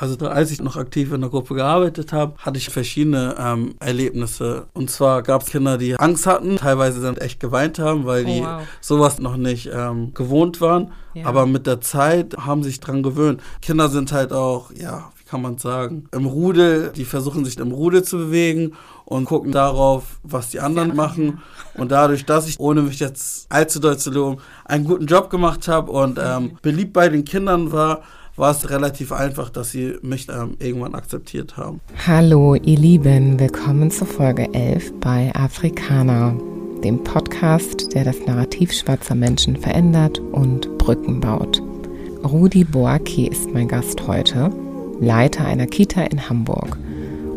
Also als ich noch aktiv in der Gruppe gearbeitet habe, hatte ich verschiedene ähm, Erlebnisse. Und zwar gab es Kinder, die Angst hatten, teilweise dann echt geweint haben, weil Oh, die wow. sowas noch nicht ähm, gewohnt waren. Ja. Aber mit der Zeit haben sich dran gewöhnt. Kinder sind halt auch, ja, wie kann man sagen, im Rudel, die versuchen sich im Rudel zu bewegen und gucken darauf, was die anderen machen. Und dadurch, dass ich, ohne mich jetzt allzu doll zu loben, einen guten Job gemacht habe und ähm, beliebt bei den Kindern war, war es relativ einfach, dass sie mich ähm, irgendwann akzeptiert haben. Hallo, ihr Lieben, willkommen zur Folge 11 bei Afrikaner, dem Podcast, der das Narrativ schwarzer Menschen verändert und Brücken baut. Rudi Boaki ist mein Gast heute, Leiter einer Kita in Hamburg.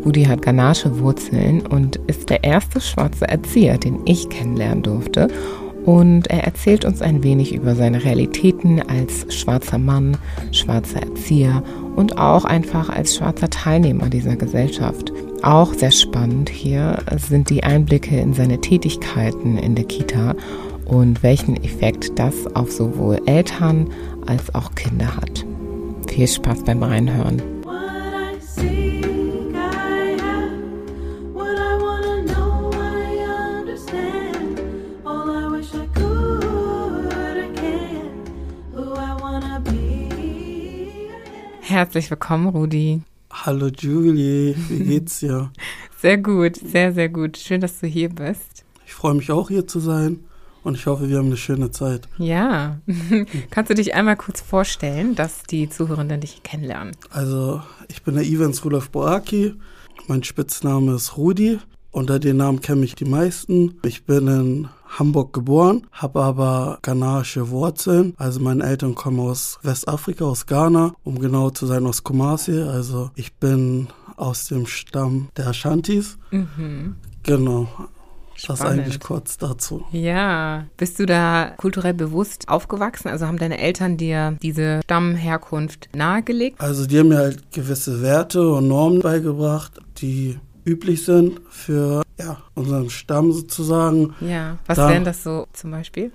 Rudi hat ghanaische Wurzeln und ist der erste schwarze Erzieher, den ich kennenlernen durfte. Und er erzählt uns ein wenig über seine Realitäten als schwarzer Mann, schwarzer Erzieher und auch einfach als schwarzer Teilnehmer dieser Gesellschaft. Auch sehr spannend hier sind die Einblicke in seine Tätigkeiten in der Kita und welchen Effekt das auf sowohl Eltern als auch Kinder hat. Viel Spaß beim Reinhören. Herzlich willkommen, Rudi. Hallo Julie, wie geht's dir? Sehr gut, sehr, sehr gut. Schön, dass du hier bist. Ich freue mich auch hier zu sein und ich hoffe, wir haben eine schöne Zeit. Ja. Kannst du dich einmal kurz vorstellen, dass die Zuhörenden dich kennenlernen? Also, ich bin der Evans Rudolf Boaki. Mein Spitzname ist Rudi. Unter den Namen kennen mich die meisten. Ich bin in Hamburg geboren, habe aber ghanaische Wurzeln. Also meine Eltern kommen aus Westafrika, aus Ghana, um genau zu sein aus Kumasi. Also ich bin aus dem Stamm der Ashantis. Mhm. Genau. Das Spannend. eigentlich kurz dazu. Ja. Bist du da kulturell bewusst aufgewachsen? Also haben deine Eltern dir diese Stammherkunft nahegelegt? Also die haben mir halt gewisse Werte und Normen beigebracht, die üblich sind für ja, unseren Stamm sozusagen. Ja. Was Da- wären das so zum Beispiel?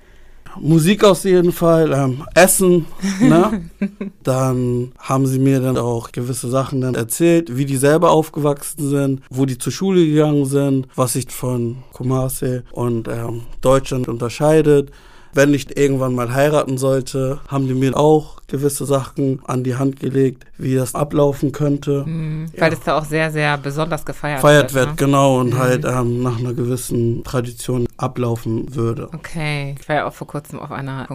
Musik auf jeden Fall, ähm, Essen, ne? dann haben sie mir dann auch gewisse Sachen dann erzählt, wie die selber aufgewachsen sind, wo die zur Schule gegangen sind, was sich von Kumasi und ähm, Deutschland unterscheidet. Wenn ich irgendwann mal heiraten sollte, haben die mir auch gewisse Sachen an die Hand gelegt, wie das ablaufen könnte. Mhm. Ja. Weil das da auch sehr, sehr besonders gefeiert Feiert wird. wird, ne? genau, und Mhm. halt ähm, nach einer gewissen Tradition ablaufen würde. Okay. Ich war ja auch vor kurzem auf einer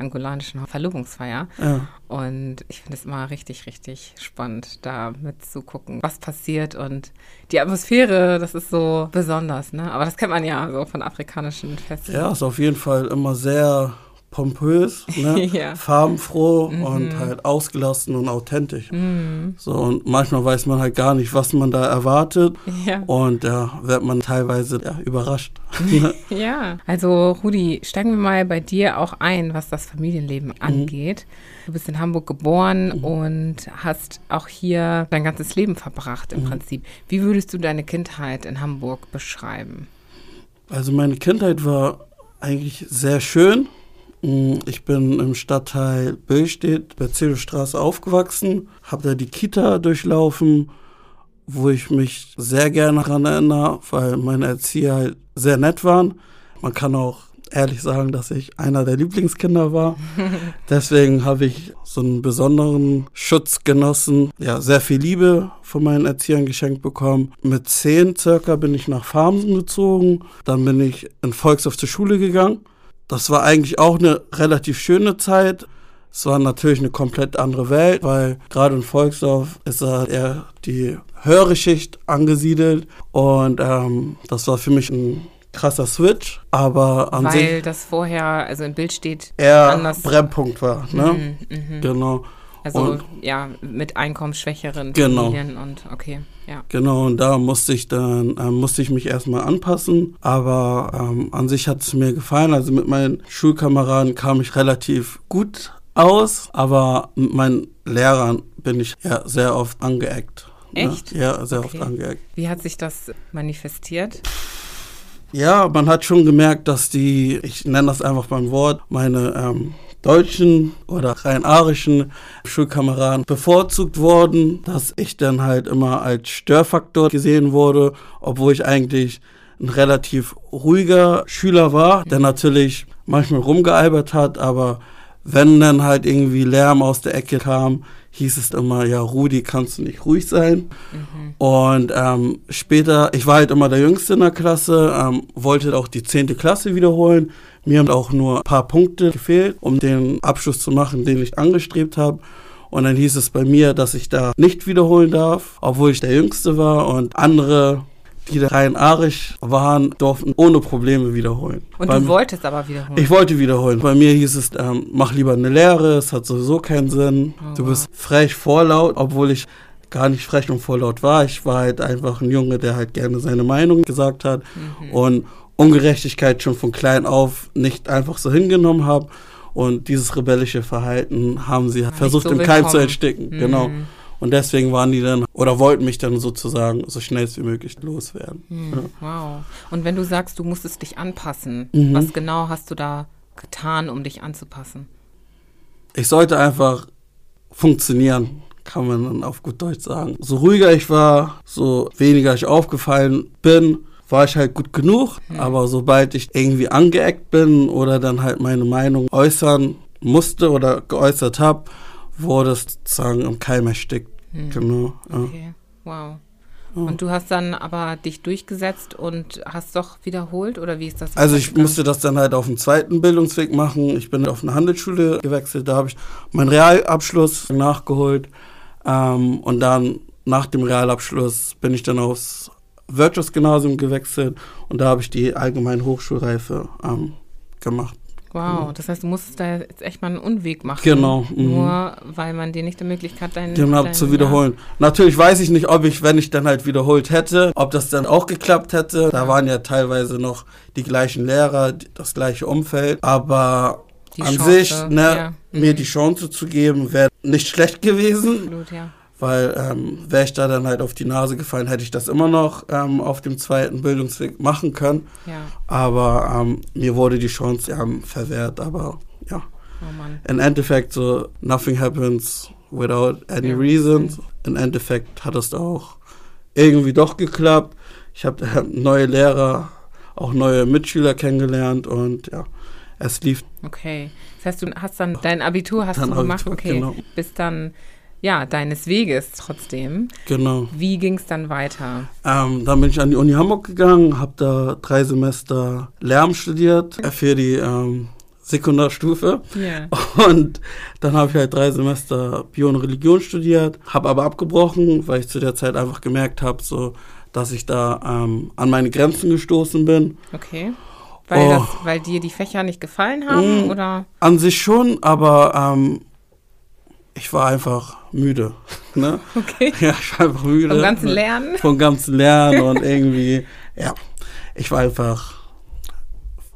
kongolesisch-angolanischen Verlobungsfeier. Ja. Und ich finde es immer richtig, richtig spannend, da mitzugucken, was passiert. Und die Atmosphäre, das ist so besonders, ne? Aber das kennt man ja so von afrikanischen Festen. Ja, ist auf jeden Fall immer sehr pompös, ne? Ja. farbenfroh Mhm. und halt ausgelassen und authentisch. Mhm. So, und manchmal weiß man halt gar nicht, was man da erwartet. Ja. Und ja, wird man teilweise überrascht. ja. Also, Rudi, steigen wir mal bei dir auch ein, was das Familienleben angeht. Du bist in Hamburg geboren und hast auch hier dein ganzes Leben verbracht im Prinzip. Wie würdest du deine Kindheit in Hamburg beschreiben? Also meine Kindheit war eigentlich sehr schön. Mm, Ich bin im Stadtteil Böllstedt, Bezirksstraße aufgewachsen, habe da die Kita durchlaufen, wo ich mich sehr gerne daran erinnere, weil meine Erzieher halt sehr nett waren. Man kann auch ehrlich sagen, dass ich einer der Lieblingskinder war. Deswegen habe ich so einen besonderen Schutz genossen. Ja, sehr viel Liebe von meinen Erziehern geschenkt bekommen. Mit zehn circa bin ich nach Farmsen gezogen. Dann bin ich in Volkshof zur Schule gegangen. Das war eigentlich auch eine relativ schöne Zeit. Es war natürlich eine komplett andere Welt, weil gerade in Volksdorf ist da eher die höhere Schicht angesiedelt und ähm, das war für mich ein krasser Switch, aber an sich Weil das vorher, also im Bild steht, eher anders. Brennpunkt war. Ne? Mhm, mhm. Genau, Also Und- ja, mit einkommensschwächeren Genau. Familien und okay, ja. genau. Und da musste ich dann, ähm, musste ich mich erstmal anpassen. Aber ähm, an sich hat es mir gefallen. Also mit meinen Schulkameraden kam ich relativ gut aus, aber mit meinen Lehrern bin ich ja sehr oft angeeckt. ne? Echt? Ja, sehr Okay. oft angeeckt. Wie hat sich das manifestiert? Ja, man hat schon gemerkt, dass die, ich nenne das einfach beim Wort, meine ähm, deutschen oder rein arischen Schulkameraden bevorzugt worden, dass ich dann halt immer als Störfaktor gesehen wurde, obwohl ich eigentlich ein relativ ruhiger Schüler war, der natürlich manchmal rumgealbert hat, aber wenn dann halt irgendwie Lärm aus der Ecke kam, hieß es immer, ja, Rudi, kannst du nicht ruhig sein? Und ähm, später, ich war halt immer der Jüngste in der Klasse, ähm, wollte auch die 10. Klasse wiederholen. Mir haben auch nur ein paar Punkte gefehlt, um den Abschluss zu machen, den ich angestrebt habe. Und dann hieß es bei mir, dass ich da nicht wiederholen darf, obwohl ich der Jüngste war und andere, die da rein arisch waren, durften ohne Probleme wiederholen. Und Beim- du wolltest aber wiederholen. ich wollte wiederholen. Bei mir hieß es, ähm, mach lieber eine Lehre, es hat sowieso keinen Sinn. Du bist frech vorlaut, obwohl ich gar nicht frech und vorlaut war. Ich war halt einfach ein Junge, der halt gerne seine Meinung gesagt hat und Ungerechtigkeit schon von klein auf nicht einfach so hingenommen habe. Und dieses rebellische Verhalten haben sie versucht so im Keim zu ersticken. Genau. Und deswegen waren die dann, oder wollten mich dann sozusagen so schnell wie möglich loswerden. Hm, Wow. Und wenn du sagst, du musstest dich anpassen, Mhm. was genau hast du da getan, um dich anzupassen? ich sollte einfach funktionieren, kann man dann auf gut Deutsch sagen. So ruhiger ich war, so weniger ich aufgefallen bin, war ich halt gut genug. Aber sobald ich irgendwie angeeckt bin oder dann halt meine Meinung äußern musste oder geäußert habe, wurde es sozusagen im Keim erstickt. Genau. Ja. Okay, wow. Und du hast dann aber dich durchgesetzt und hast doch wiederholt oder wie ist das? Also ich musste das dann halt auf dem zweiten Bildungsweg machen. Ich bin auf eine Handelsschule gewechselt, da habe ich meinen Realabschluss nachgeholt. Ähm, und dann nach dem Realabschluss bin ich dann aufs Wirtschaftsgymnasium gewechselt und da habe ich die allgemeine Hochschulreife ähm, gemacht. Wow, das heißt, du musstest da jetzt echt mal einen Unweg machen. Genau, mhm. Nur weil man dir nicht die Möglichkeit deinen. Genau, deinen- zu wiederholen. Natürlich weiß ich nicht, ob ich, wenn ich dann halt wiederholt hätte, ob das dann auch geklappt hätte. Da waren ja teilweise noch die gleichen Lehrer, das gleiche Umfeld. Aber Die an Chance, sich, ne, ja. mir Mhm. die Chance zu geben, wäre nicht schlecht gewesen. Absolut, ja. Weil ähm, wäre ich da dann halt auf die Nase gefallen, hätte ich das immer noch ähm, auf dem zweiten Bildungsweg machen können. Ja, Aber ähm, mir wurde die Chance verwehrt. Aber ja, oh im Endeffekt so, nothing happens without any Ja. reason. Im Endeffekt hat es auch irgendwie doch geklappt. Ich habe neue Lehrer, auch neue Mitschüler kennengelernt und ja, es lief Okay. Das heißt, du hast dann dein Abitur hast Dann du gemacht, Abitur, okay. genau. Bis dann, ja, deines Weges trotzdem. genau. Wie ging es dann weiter? Ähm, dann bin ich an die Uni Hamburg gegangen, habe da drei Semester Lärm studiert äh, für die ähm, Sekundarstufe. Ja. Und dann habe ich halt drei Semester Bio und Religion studiert, habe aber abgebrochen, weil ich zu der Zeit einfach gemerkt habe, so, dass ich da ähm, an meine Grenzen gestoßen bin. Okay. Weil, Oh. das, weil dir die Fächer nicht gefallen haben Mm. oder? An sich schon, aber ähm, ich war einfach müde. Ne? Okay. Ja, ich war einfach müde. Vom ganzen Lernen? Vom ganzen Lernen und irgendwie, ja, ich war einfach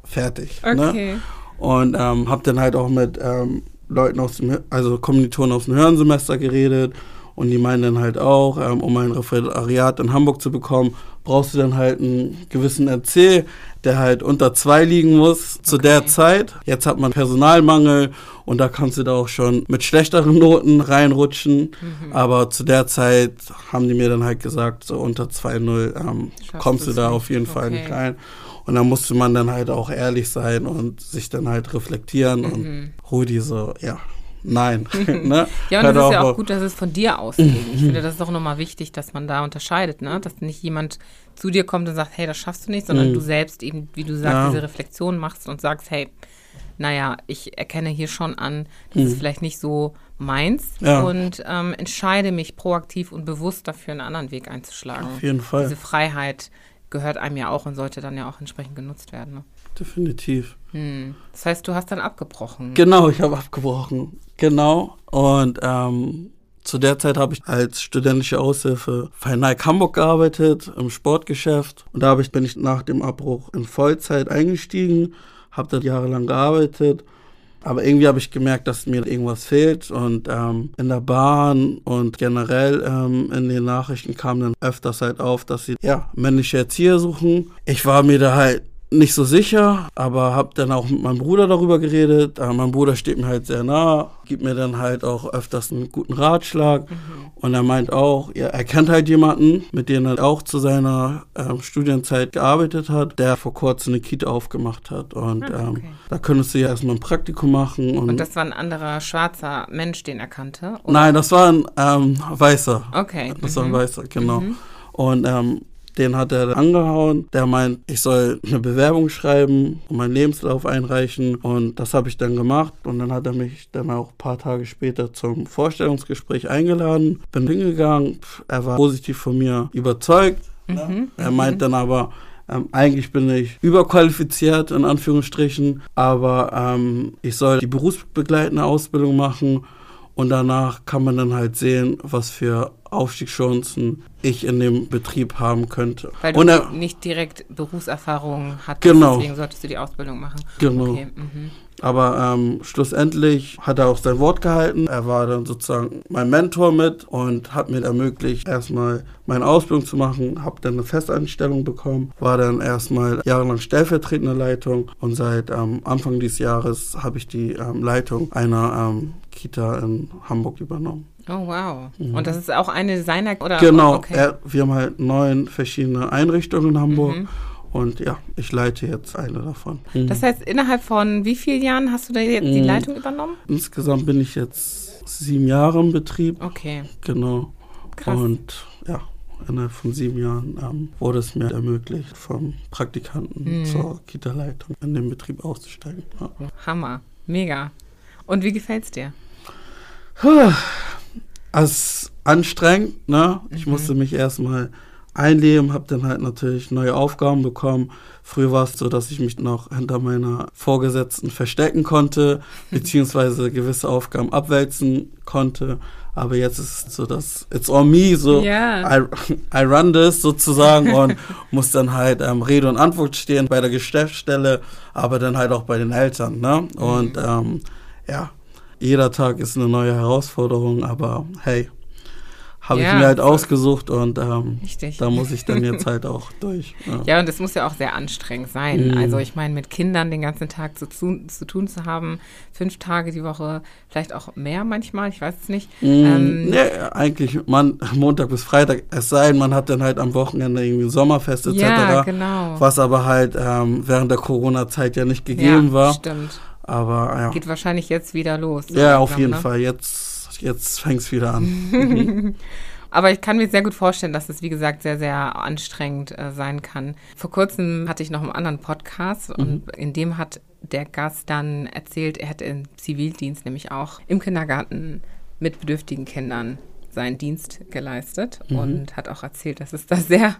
fertig. Ne? Okay. Und ähm, habe dann halt auch mit ähm, Leuten aus dem, also Kommilitonen aus dem Hörensemester geredet. Und die meinen dann halt auch, ähm, um ein Referendariat in Hamburg zu bekommen, brauchst du dann halt einen gewissen NC, der halt unter zwei liegen muss zu der Okay. Zeit. Jetzt hat man Personalmangel und da kannst du da auch schon mit schlechteren Noten reinrutschen. Mhm. Aber zu der Zeit haben die mir dann halt gesagt, so unter 2-0 ähm, kommst du da nicht. auf jeden Fall Okay. nicht rein. Und da musste man dann halt auch ehrlich sein und sich dann halt reflektieren Mhm. und Rudi so, ja, nein. ne? Ja, und Hört das ist ja auch gut, dass es von dir ausgeht. Ich finde, das ist auch nochmal wichtig, dass man da unterscheidet, ne? Dass nicht jemand zu dir kommt und sagt, hey, das schaffst du nicht, sondern Mhm. du selbst eben, wie du sagst, Ja. diese Reflexion machst und sagst, hey, naja, ich erkenne hier schon an, das ist vielleicht nicht so meins Mhm. Ja. und ähm, entscheide mich proaktiv und bewusst dafür, einen anderen Weg einzuschlagen. Auf jeden Fall, Diese Freiheit gehört einem ja auch und sollte dann ja auch entsprechend genutzt werden. Ne? definitiv. Hm. Das heißt, du hast dann abgebrochen. Genau, ich habe abgebrochen. Genau. Und ähm, zu der Zeit habe ich als studentische Aushilfe bei Nike Hamburg gearbeitet, im Sportgeschäft. Und da ich, bin ich nach dem Abbruch in Vollzeit eingestiegen, habe da jahrelang gearbeitet. Aber irgendwie habe ich gemerkt, dass mir irgendwas fehlt. Und ähm, in der Bahn und generell ähm, in den Nachrichten kam dann öfters halt auf, dass sie ja männliche Erzieher suchen. Ich war mir da halt nicht so sicher, aber habe dann auch mit meinem Bruder darüber geredet. Äh, mein Bruder steht mir halt sehr nah, gibt mir dann halt auch öfters einen guten Ratschlag. Und er meint auch, ja, er kennt halt jemanden, mit dem er auch zu seiner ähm, Studienzeit gearbeitet hat, der vor kurzem eine Kita aufgemacht hat. Und Ah, okay. ähm, da könntest du ja erstmal ein Praktikum machen. Und, Und das war ein anderer schwarzer Mensch, den er kannte? oder? Nein, das war ein ähm, Weißer. Okay. Das war ein mhm. Weißer, genau. Und ähm, den hat er angehauen. Der meint, ich soll eine Bewerbung schreiben und meinen Lebenslauf einreichen. Und das habe ich dann gemacht. Und dann hat er mich dann auch ein paar Tage später zum Vorstellungsgespräch eingeladen. Bin hingegangen. Er war positiv von mir überzeugt. Ne? Er meint dann aber, ähm, eigentlich bin ich überqualifiziert, in Anführungsstrichen, aber ähm, ich soll die berufsbegleitende Ausbildung machen und danach kann man dann halt sehen, was für Aufstiegschancen ich in dem Betrieb haben könnte. Weil du er, nicht direkt Berufserfahrung hattest, Genau. deswegen solltest du die Ausbildung machen. Genau. Okay. Mhm. Aber ähm, schlussendlich hat er auch sein Wort gehalten. Er war dann sozusagen mein Mentor mit und hat mir ermöglicht, erstmal meine Ausbildung zu machen. Habe dann eine Festanstellung bekommen, war dann erstmal jahrelang stellvertretende Leitung und seit ähm, Anfang dieses Jahres habe ich die ähm, Leitung einer ähm, Kita in Hamburg übernommen. Oh, wow. Und das ist auch eine seiner, oder? Mhm. Genau, Okay. er, wir haben halt neun verschiedene Einrichtungen in Hamburg Mhm. und ja, ich leite jetzt eine davon. Das heißt, innerhalb von wie vielen Jahren hast du da jetzt die Mhm. Leitung übernommen? Insgesamt bin ich jetzt sieben Jahre im Betrieb. Okay, Genau. krass. Und ja, innerhalb von sieben Jahren ähm, wurde es mir ermöglicht, vom Praktikanten Mhm. zur Kita-Leitung in den Betrieb auszusteigen. Ja. Hammer. Mega. Und wie gefällt's dir? Es ist anstrengend, ne? Ich Mhm. musste mich erstmal einleben, habe dann halt natürlich neue Aufgaben bekommen. Früher war es so, dass ich mich noch hinter meiner Vorgesetzten verstecken konnte, beziehungsweise gewisse Aufgaben abwälzen konnte. Aber jetzt ist es so, dass it's on me, so Ja. I, I run this sozusagen und muss dann halt ähm, Rede und Antwort stehen bei der Geschäftsstelle, aber dann halt auch bei den Eltern. Ne? Und ähm, ja, jeder Tag ist eine neue Herausforderung, aber hey, habe Ja, ich mir halt ausgesucht und ähm, da muss ich dann jetzt halt auch durch. Ja. Ja, und es muss ja auch sehr anstrengend sein. Mhm. Also ich meine, mit Kindern den ganzen Tag zu, zu, tun zu haben, fünf Tage die Woche, vielleicht auch mehr manchmal, ich weiß es nicht. Mm, Ähm, nee, eigentlich man, Montag bis Freitag, es sei denn, man hat dann halt am Wochenende irgendwie ein Sommerfest etc., ja, genau. was aber halt ähm, während der Corona-Zeit ja nicht gegeben ja, war. Stimmt. Aber ja. Geht wahrscheinlich jetzt wieder los. Ja, auf jeden ne? Fall. Jetzt, jetzt fängt es wieder an. Aber ich kann mir sehr gut vorstellen, dass es, wie gesagt, sehr, sehr anstrengend äh, sein kann. Vor kurzem hatte ich noch einen anderen Podcast und in dem hat der Gast dann erzählt, er hätte im Zivildienst nämlich auch im Kindergarten mit bedürftigen Kindern seinen Dienst geleistet und hat auch erzählt, dass es da sehr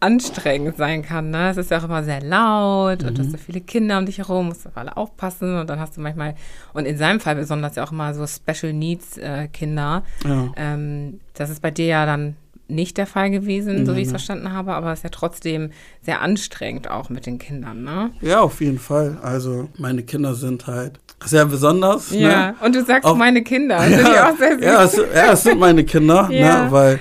anstrengend sein kann. Ne? Es ist ja auch immer sehr laut und du hast so viele Kinder um dich herum, musst auf alle aufpassen und dann hast du manchmal, und in seinem Fall besonders ja auch immer so Special Needs äh, Kinder. Ja. Ähm, das ist bei dir ja dann nicht der Fall gewesen, so wie ich es verstanden habe, aber es ist ja trotzdem sehr anstrengend auch mit den Kindern, ne? ja, auf jeden Fall. Also, meine Kinder sind halt sehr besonders. Ne? und du sagst Auch- meine Kinder, süß. ja, es, ja, es sind meine Kinder, Ja. ne? weil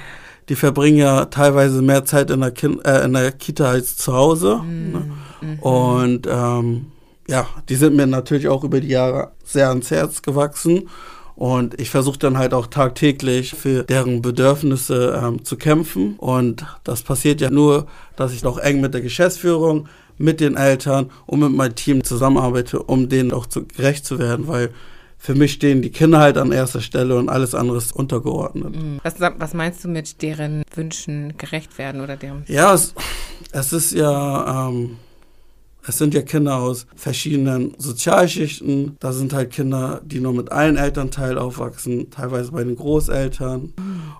die verbringen ja teilweise mehr Zeit in der, kind, äh, in der Kita als zu Hause. Mhm. Ne? Und ähm, ja, die sind mir natürlich auch über die Jahre sehr ans Herz gewachsen. Und ich versuche dann halt auch tagtäglich für deren Bedürfnisse ähm, zu kämpfen. Und das passiert ja nur, dass ich auch eng mit der Geschäftsführung, mit den Eltern und mit meinem Team zusammenarbeite, um denen auch zu, gerecht zu werden. Weil für mich stehen die Kinder halt an erster Stelle und alles andere ist untergeordnet. Mhm. Was, was meinst du mit deren Wünschen gerecht werden oder deren? Ja, es, es ist ja, ähm, es sind ja Kinder aus verschiedenen Sozialschichten. Da sind halt Kinder, die nur mit einem Elternteil aufwachsen, teilweise bei den Großeltern.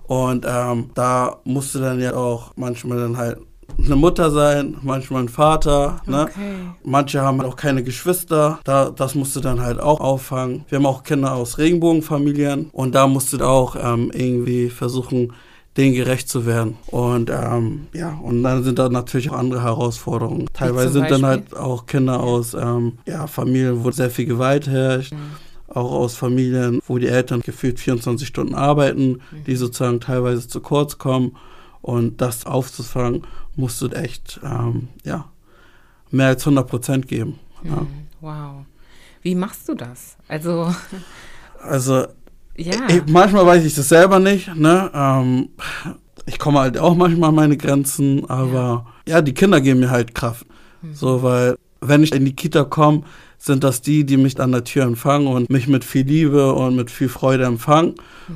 Und ähm, da musste dann ja auch manchmal dann halt eine Mutter sein, manchmal ein Vater. Ne? Okay. Manche haben auch keine Geschwister, da, das musste dann halt auch auffangen. Wir haben auch Kinder aus Regenbogenfamilien und da musste auch ähm, irgendwie versuchen, denen gerecht zu werden. Und ähm, ja, und dann sind da natürlich auch andere Herausforderungen. Teilweise sind dann halt auch Kinder aus ähm, ja, Familien, wo sehr viel Gewalt herrscht. Auch aus Familien, wo die Eltern gefühlt 24 Stunden arbeiten, die sozusagen teilweise zu kurz kommen. Und das aufzufangen, musst du echt, ähm, ja, mehr als 100 Prozent geben. Ja. Hm, Wow. Wie machst du das? Also, Also ja. ich, manchmal weiß ich das selber nicht. Ne? Ähm, ich komme halt auch manchmal an meine Grenzen, aber ja. die Kinder geben mir halt Kraft. So, weil wenn ich in die Kita komme, sind das die, die mich an der Tür empfangen und mich mit viel Liebe und mit viel Freude empfangen.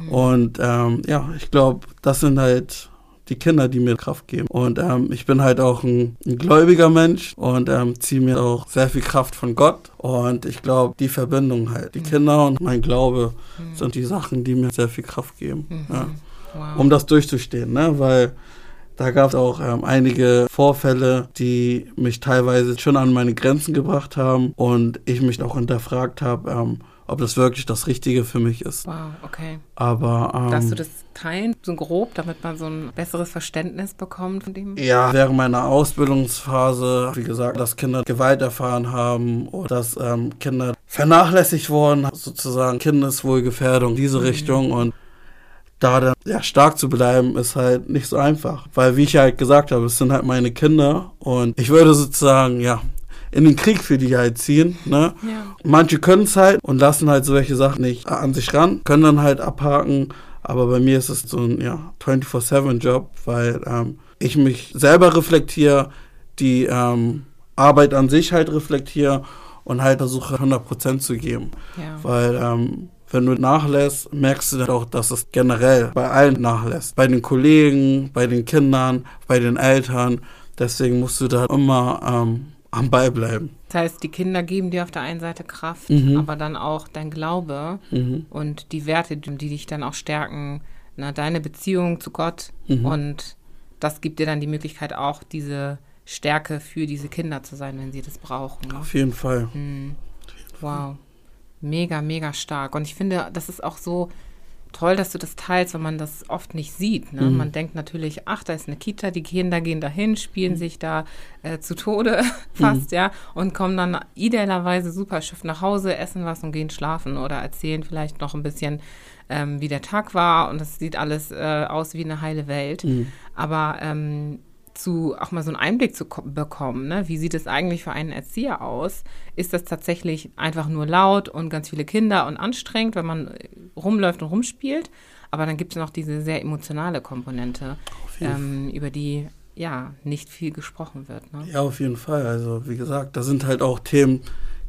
Und ähm, ja, ich glaube, das sind halt die Kinder, die mir Kraft geben. Und ähm, ich bin halt auch ein, ein gläubiger Mensch und ähm, ziehe mir auch sehr viel Kraft von Gott. Und ich glaube, die Verbindung halt, die Kinder und mein Glaube sind die Sachen, die mir sehr viel Kraft geben. Ja wow. um das durchzustehen, ne? Weil da gab es auch ähm, einige Vorfälle, die mich teilweise schon an meine Grenzen gebracht haben und ich mich auch hinterfragt habe, ähm, ob das wirklich das Richtige für mich ist. wow, okay. Aber Darfst du ähm, das teilen, so grob, damit man so ein besseres Verständnis bekommt von dem? ja, während meiner Ausbildungsphase, wie gesagt, dass Kinder Gewalt erfahren haben oder dass ähm, Kinder vernachlässigt wurden, sozusagen Kindeswohlgefährdung, diese Richtung und da dann ja, stark zu bleiben, ist halt nicht so einfach. Weil, wie ich halt gesagt habe, es sind halt meine Kinder und ich würde sozusagen, ja, in den Krieg für die halt ziehen. Ne? Ja. Manche können es halt und lassen halt solche Sachen nicht an sich ran, können dann halt abhaken. Aber bei mir ist es so ein ja, 24-7-Job, weil ähm, ich mich selber reflektiere, die ähm, Arbeit an sich halt reflektiere und halt versuche 100% zu geben. Ja. Weil ähm, wenn du nachlässt, merkst du dann auch, dass es generell bei allen nachlässt. Bei den Kollegen, bei den Kindern, bei den Eltern. Deswegen musst du da immer ähm, am Ball bleiben. Das heißt, die Kinder geben dir auf der einen Seite Kraft, Mhm. aber dann auch dein Glaube Mhm. und die Werte, die dich dann auch stärken, na, deine Beziehung zu Gott. Mhm. Und das gibt dir dann die Möglichkeit auch, diese Stärke für diese Kinder zu sein, wenn sie das brauchen. ne? Auf jeden Fall. Hm. Wow. Mega, mega stark. Und ich finde, das ist auch so toll, dass du das teilst, weil man das oft nicht sieht. Ne? Mhm. Man denkt natürlich, ach, da ist eine Kita, die Kinder gehen dahin, spielen sich da äh, zu Tode fast, ja, und kommen dann idealerweise super erschöpft nach Hause, essen was und gehen schlafen oder erzählen vielleicht noch ein bisschen, ähm, wie der Tag war und das sieht alles äh, aus wie eine heile Welt. Mhm. Aber ähm, zu auch mal so einen Einblick zu ko- bekommen, ne? wie sieht es eigentlich für einen Erzieher aus? Ist das tatsächlich einfach nur laut und ganz viele Kinder und anstrengend, wenn man äh, rumläuft und rumspielt? Aber dann gibt es noch diese sehr emotionale Komponente, ähm, über die ja nicht viel gesprochen wird. Ne? Ja, auf jeden Fall. Also, wie gesagt, da sind halt auch Themen,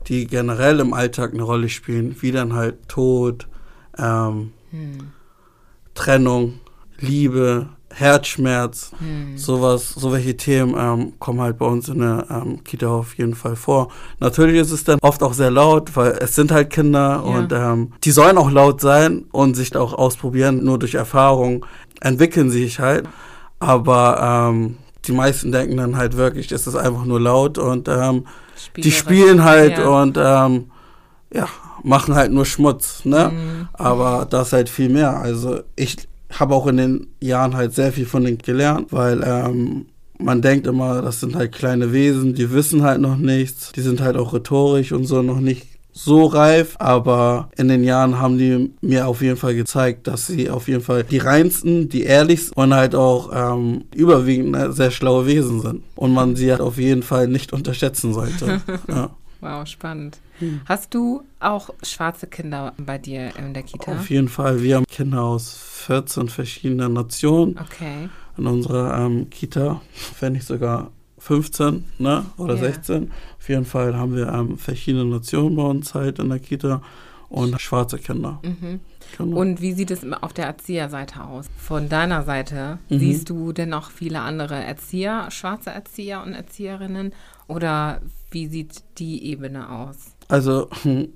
die generell im Alltag eine Rolle spielen, wie dann halt Tod, ähm, Hm. Trennung, Liebe, Herzschmerz, Hm. sowas, so welche Themen ähm, kommen halt bei uns in der ähm, Kita auf jeden Fall vor. Natürlich ist es dann oft auch sehr laut, weil es sind halt Kinder Ja. und ähm, die sollen auch laut sein und sich auch ausprobieren. Nur durch Erfahrung entwickeln sie sich halt. Aber ähm, die meisten denken dann halt wirklich, es ist einfach nur laut und ähm, die spielen halt Ja. und ähm, ja, machen halt nur Schmutz, ne? Mhm. Aber das ist halt viel mehr. Also ich habe auch in den Jahren halt sehr viel von denen gelernt, weil ähm, man denkt immer, das sind halt kleine Wesen, die wissen halt noch nichts, die sind halt auch rhetorisch und so noch nicht so reif, aber in den Jahren haben die mir auf jeden Fall gezeigt, dass sie auf jeden Fall die reinsten, die ehrlichsten und halt auch ähm, überwiegend sehr schlaue Wesen sind und man sie halt auf jeden Fall nicht unterschätzen sollte. ja. Wow, spannend. Hast du auch schwarze Kinder bei dir in der Kita? Auf jeden Fall. Wir haben Kinder aus 14 verschiedenen Nationen Okay. in unserer ähm, Kita, wenn nicht sogar 15 ne? oder Ja. 16. Auf jeden Fall haben wir ähm, verschiedene Nationen bei uns halt in der Kita und schwarze Kinder. Mhm. Genau. Und wie sieht es auf der Erzieherseite aus? Von deiner Seite, Mhm. siehst du denn auch viele andere Erzieher, schwarze Erzieher und Erzieherinnen? Oder wie sieht die Ebene aus? Also, hm,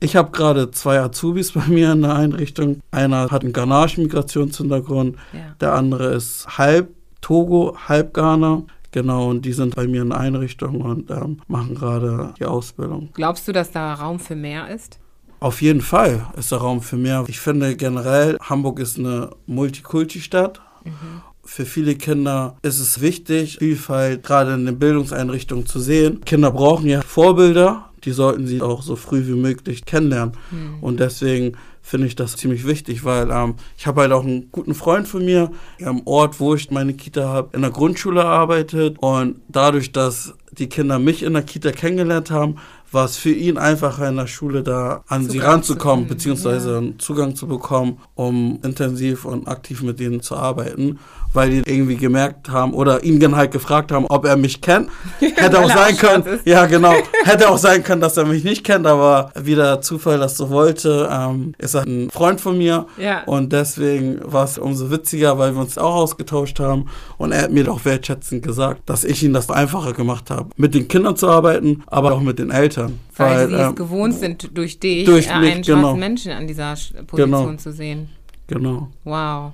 ich habe gerade zwei Azubis bei mir in der Einrichtung. Einer hat einen Ghanaischen-Migrationshintergrund, Ja. der andere ist halb Togo, halb Ghana. Genau, und die sind bei mir in der Einrichtung und ähm, machen gerade die Ausbildung. Glaubst du, dass da Raum für mehr ist? Auf jeden Fall ist der Raum für mehr. Ich finde generell, Hamburg ist eine Multikulti-Stadt. Für viele Kinder ist es wichtig, Vielfalt gerade in den Bildungseinrichtungen zu sehen. Kinder brauchen ja Vorbilder, die sollten sie auch so früh wie möglich kennenlernen. Und deswegen finde ich das ziemlich wichtig, weil ähm, ich habe halt auch einen guten Freund von mir am Ort, wo ich meine Kita habe, in der Grundschule arbeitet und dadurch, dass die Kinder mich in der Kita kennengelernt haben, war es für ihn einfacher in der Schule da an sie Zugang ranzukommen, zu finden, beziehungsweise ja. einen Zugang zu bekommen, um intensiv und aktiv mit denen zu arbeiten, weil die irgendwie gemerkt haben oder ihn dann halt gefragt haben, ob er mich kennt. Hätte auch Weil sein können, ist. ja genau, hätte auch sein können, dass er mich nicht kennt, aber wie der Zufall das so wollte, ähm, ist er ein Freund von mir Ja. und deswegen war es umso witziger, weil wir uns auch ausgetauscht haben und er hat mir doch wertschätzend gesagt, dass ich ihm das einfacher gemacht habe, mit den Kindern zu arbeiten, aber auch mit den Eltern. Weil, sie es ähm, gewohnt sind, durch dich durch äh, mich, einen schwarzen genau. Menschen an dieser Sch- Position Genau. zu sehen. genau. Wow.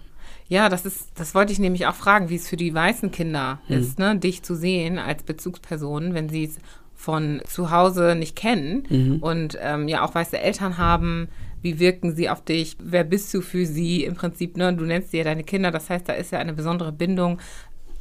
Ja, das ist, das wollte ich nämlich auch fragen, wie es für die weißen Kinder Hm. ist, ne, dich zu sehen als Bezugsperson, wenn sie es von zu Hause nicht kennen Mhm. und ähm, ja auch weiße Eltern haben. Wie wirken sie auf dich? Wer bist du für sie? Im Prinzip, ne, du nennst sie ja deine Kinder, das heißt, da ist ja eine besondere Bindung.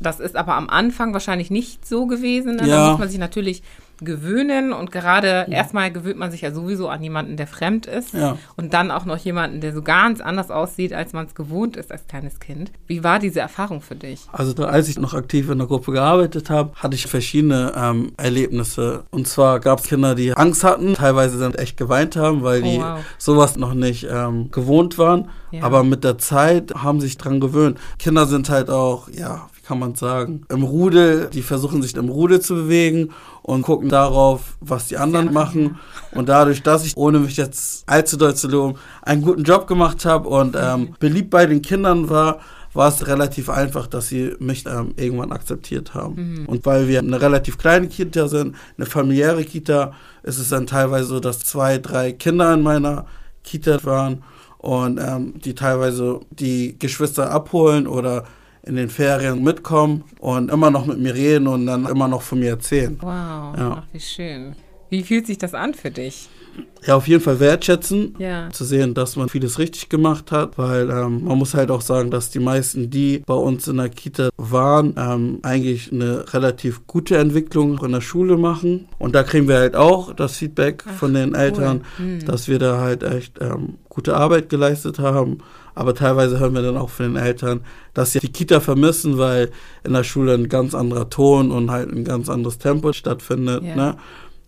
Das ist aber am Anfang wahrscheinlich nicht so gewesen. Ne? Da Ja. muss man sich natürlich gewöhnen und gerade erstmal gewöhnt man sich ja sowieso an jemanden, der fremd ist Ja. und dann auch noch jemanden, der so ganz anders aussieht, als man es gewohnt ist als kleines Kind. Wie war diese Erfahrung für dich? Also da, als ich noch aktiv in der Gruppe gearbeitet habe, hatte ich verschiedene ähm, Erlebnisse. Und zwar gab es Kinder, die Angst hatten, teilweise dann echt geweint haben, weil Oh, die wow. sowas noch nicht ähm, gewohnt waren. Ja. Aber mit der Zeit haben sich dran gewöhnt. Kinder sind halt auch, ja, kann man sagen, im Rudel, die versuchen sich im Rudel zu bewegen und gucken darauf, was die anderen machen. Und dadurch, dass ich, ohne mich jetzt allzu doll zu loben, einen guten Job gemacht habe und ähm, beliebt bei den Kindern war, war es relativ einfach, dass sie mich ähm, irgendwann akzeptiert haben. Und weil wir eine relativ kleine Kita sind, eine familiäre Kita, ist es dann teilweise so, dass zwei, drei Kinder in meiner Kita waren und ähm, die teilweise die Geschwister abholen oder in den Ferien mitkommen und immer noch mit mir reden und dann immer noch von mir erzählen. Wow, Ja. ach, wie schön. Wie fühlt sich das an für dich? Ja, auf jeden Fall wertschätzen, Ja. zu sehen, dass man vieles richtig gemacht hat, weil ähm, man muss halt auch sagen, dass die meisten, die bei uns in der Kita waren, ähm, eigentlich eine relativ gute Entwicklung in der Schule machen. Und da kriegen wir halt auch das Feedback Ach, von den Eltern, Hm. dass wir da halt echt ähm, gute Arbeit geleistet haben. Aber teilweise hören wir dann auch von den Eltern, dass sie die Kita vermissen, weil in der Schule ein ganz anderer Ton und halt ein ganz anderes Tempo stattfindet. Ja. Ne?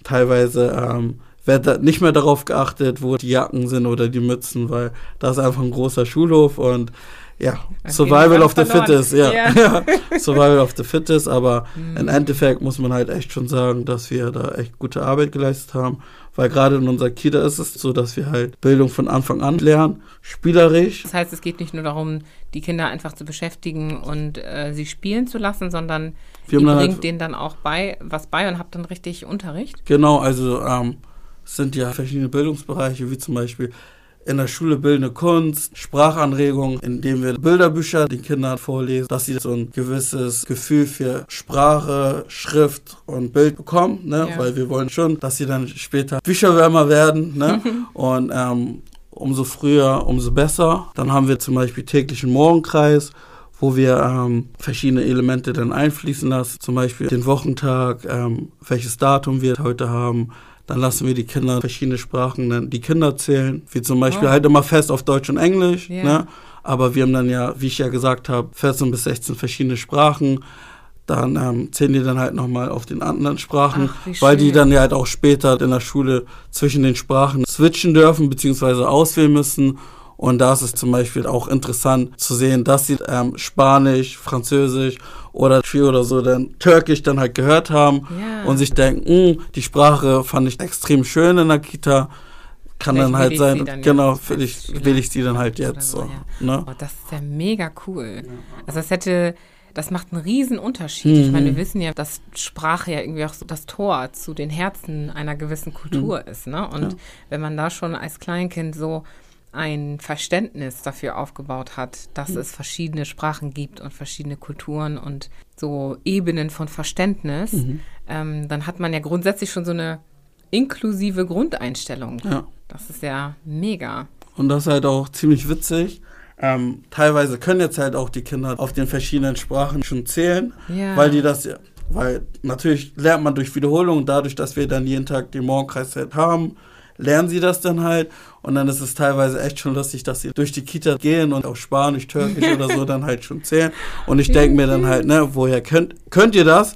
Teilweise ähm, wird nicht mehr darauf geachtet, wo die Jacken sind oder die Mützen, weil da ist einfach ein großer Schulhof und ja, Dann Survival of the verloren. Fittest, ja. Ja. ja. Survival of the Fittest, aber Hm. im Endeffekt muss man halt echt schon sagen, dass wir da echt gute Arbeit geleistet haben, weil gerade in unserer Kita ist es so, dass wir halt Bildung von Anfang an lernen, spielerisch. Das heißt, es geht nicht nur darum, die Kinder einfach zu beschäftigen und äh, sie spielen zu lassen, sondern Wir ihr bringt halt- denen dann auch bei, was bei und habt dann richtig Unterricht. Genau, also ähm, es sind ja verschiedene Bildungsbereiche, wie zum Beispiel in der Schule bildende Kunst, Sprachanregungen, indem wir Bilderbücher den Kindern vorlesen, dass sie so ein gewisses Gefühl für Sprache, Schrift und Bild bekommen, ne? Ja. weil wir wollen schon, dass sie dann später Bücherwärmer werden ne? und ähm, umso früher, umso besser. Dann haben wir zum Beispiel täglichen Morgenkreis, wo wir ähm, verschiedene Elemente dann einfließen lassen, zum Beispiel den Wochentag, ähm, welches Datum wir heute haben. Dann lassen wir die Kinder verschiedene Sprachen dann die Kinder zählen, wie zum Beispiel Oh. halt immer fest auf Deutsch und Englisch. Ja. Ne? Aber wir haben dann ja, wie ich ja gesagt habe, 14 bis 16 verschiedene Sprachen. Dann ähm, zählen die dann halt nochmal auf den anderen Sprachen, Ach, weil die dann ja halt auch später in der Schule zwischen den Sprachen switchen dürfen, beziehungsweise auswählen müssen. Und da ist es zum Beispiel auch interessant zu sehen, dass sie ähm, Spanisch, Französisch oder Twi oder so dann Türkisch dann halt gehört haben Ja. und sich denken, "Hm, die Sprache fand ich extrem schön in der Kita. Kann Vielleicht dann halt ich sein, dann genau, will ich, will ich sie dann halt jetzt so, so. ja. Ne? Oh, das ist ja mega cool. Also das hätte, das macht einen riesen Unterschied. Ich Mhm. meine, wir wissen ja, dass Sprache ja irgendwie auch so das Tor zu den Herzen einer gewissen Kultur Mhm. ist. Ne? Und wenn man da schon als Kleinkind so ein Verständnis dafür aufgebaut hat, dass Mhm. es verschiedene Sprachen gibt und verschiedene Kulturen und so Ebenen von Verständnis, Mhm. ähm, dann hat man ja grundsätzlich schon so eine inklusive Grundeinstellung. Ja. Das ist ja mega. Und das ist halt auch ziemlich witzig. Ähm, teilweise können jetzt halt auch die Kinder auf den verschiedenen Sprachen schon zählen, Ja. weil die das ja, weil natürlich lernt man durch Wiederholung, dadurch, dass wir dann jeden Tag den Morgenkreis halt haben, lernen sie das dann halt. Und dann ist es teilweise echt schon lustig, dass sie durch die Kita gehen und auf Spanisch, Türkisch oder so dann halt schon zählen. Und ich denke mir dann halt, ne, woher könnt, könnt ihr das?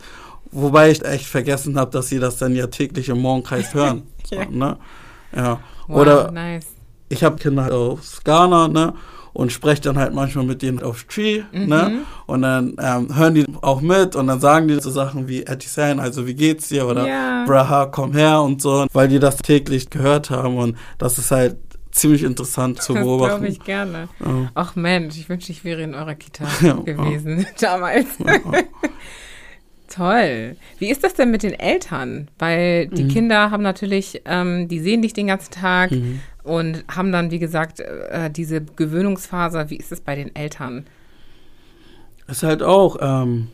Wobei ich echt vergessen habe, dass sie das dann ja täglich im Morgenkreis hören. Ja. so, ne? ja. Wow, Oder nice. ich habe Kinder halt aus Ghana, ne? Und spreche dann halt manchmal mit denen auf Tree, ne? Mhm. Und dann ähm, hören die auch mit und dann sagen die so Sachen wie Etisan, also wie geht's dir? Oder Ja. Braha, komm her und so, weil die das täglich gehört haben und das ist halt ziemlich interessant zu Das glaube beobachten. ich gerne. Ja. Ach Mensch, ich wünschte, ich wäre in eurer Kita Ja. gewesen damals. Toll. Wie ist das denn mit den Eltern? Weil die Mhm. Kinder haben natürlich, ähm, die sehen dich den ganzen Tag Mhm. Und haben dann, wie gesagt, äh, diese Gewöhnungsphase. Wie ist es bei den Eltern? Ist halt auch ähm,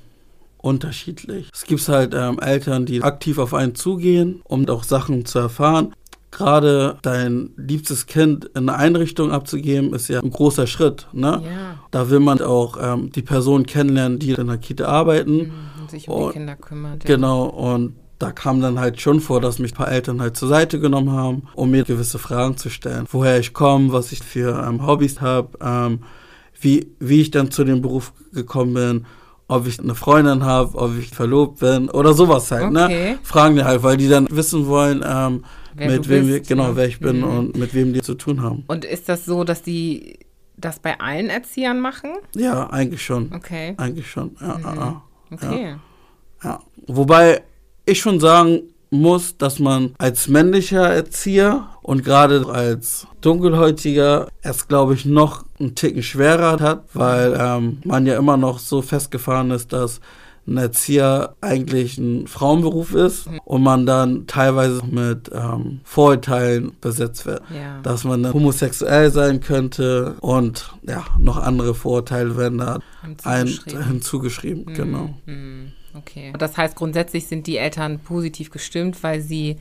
unterschiedlich. Es gibt halt ähm, Eltern, die aktiv auf einen zugehen, um auch Sachen zu erfahren. Gerade dein liebstes Kind in eine Einrichtung abzugeben, ist ja ein großer Schritt. Ne? Ja. Da will man auch ähm, die Personen kennenlernen, die in der Kita arbeiten. Mhm, Und sich um Und- die Kinder kümmert. ja. Genau, und da kam dann halt schon vor, dass mich ein paar Eltern halt zur Seite genommen haben, um mir gewisse Fragen zu stellen. Woher ich komme, was ich für ähm, Hobbys habe, ähm, wie, wie ich dann zu dem Beruf gekommen bin, ob ich eine Freundin habe, ob ich verlobt bin oder sowas halt. Ne? Okay. Fragen die halt, weil die dann wissen wollen, ähm, mit wem bist, wir, genau, ne? wer ich bin Mhm. und mit wem die zu tun haben. Und ist das so, dass die das bei allen Erziehern machen? Ja, eigentlich schon. Okay. Eigentlich schon. Ja, ja, ja. Okay. Ja. Wobei ich schon sagen muss, dass man als männlicher Erzieher und gerade als dunkelhäutiger es, glaube ich, noch einen Ticken schwerer hat, weil ähm, man ja immer noch so festgefahren ist, dass ein Erzieher eigentlich ein Frauenberuf ist und man dann teilweise mit ähm, Vorurteilen besetzt wird. Ja. Dass man dann homosexuell sein könnte und ja, noch andere Vorurteile werden da Haben ein, zugeschrieben. hinzugeschrieben. Genau. Hm, Okay. Das heißt, grundsätzlich sind die Eltern positiv gestimmt, weil sie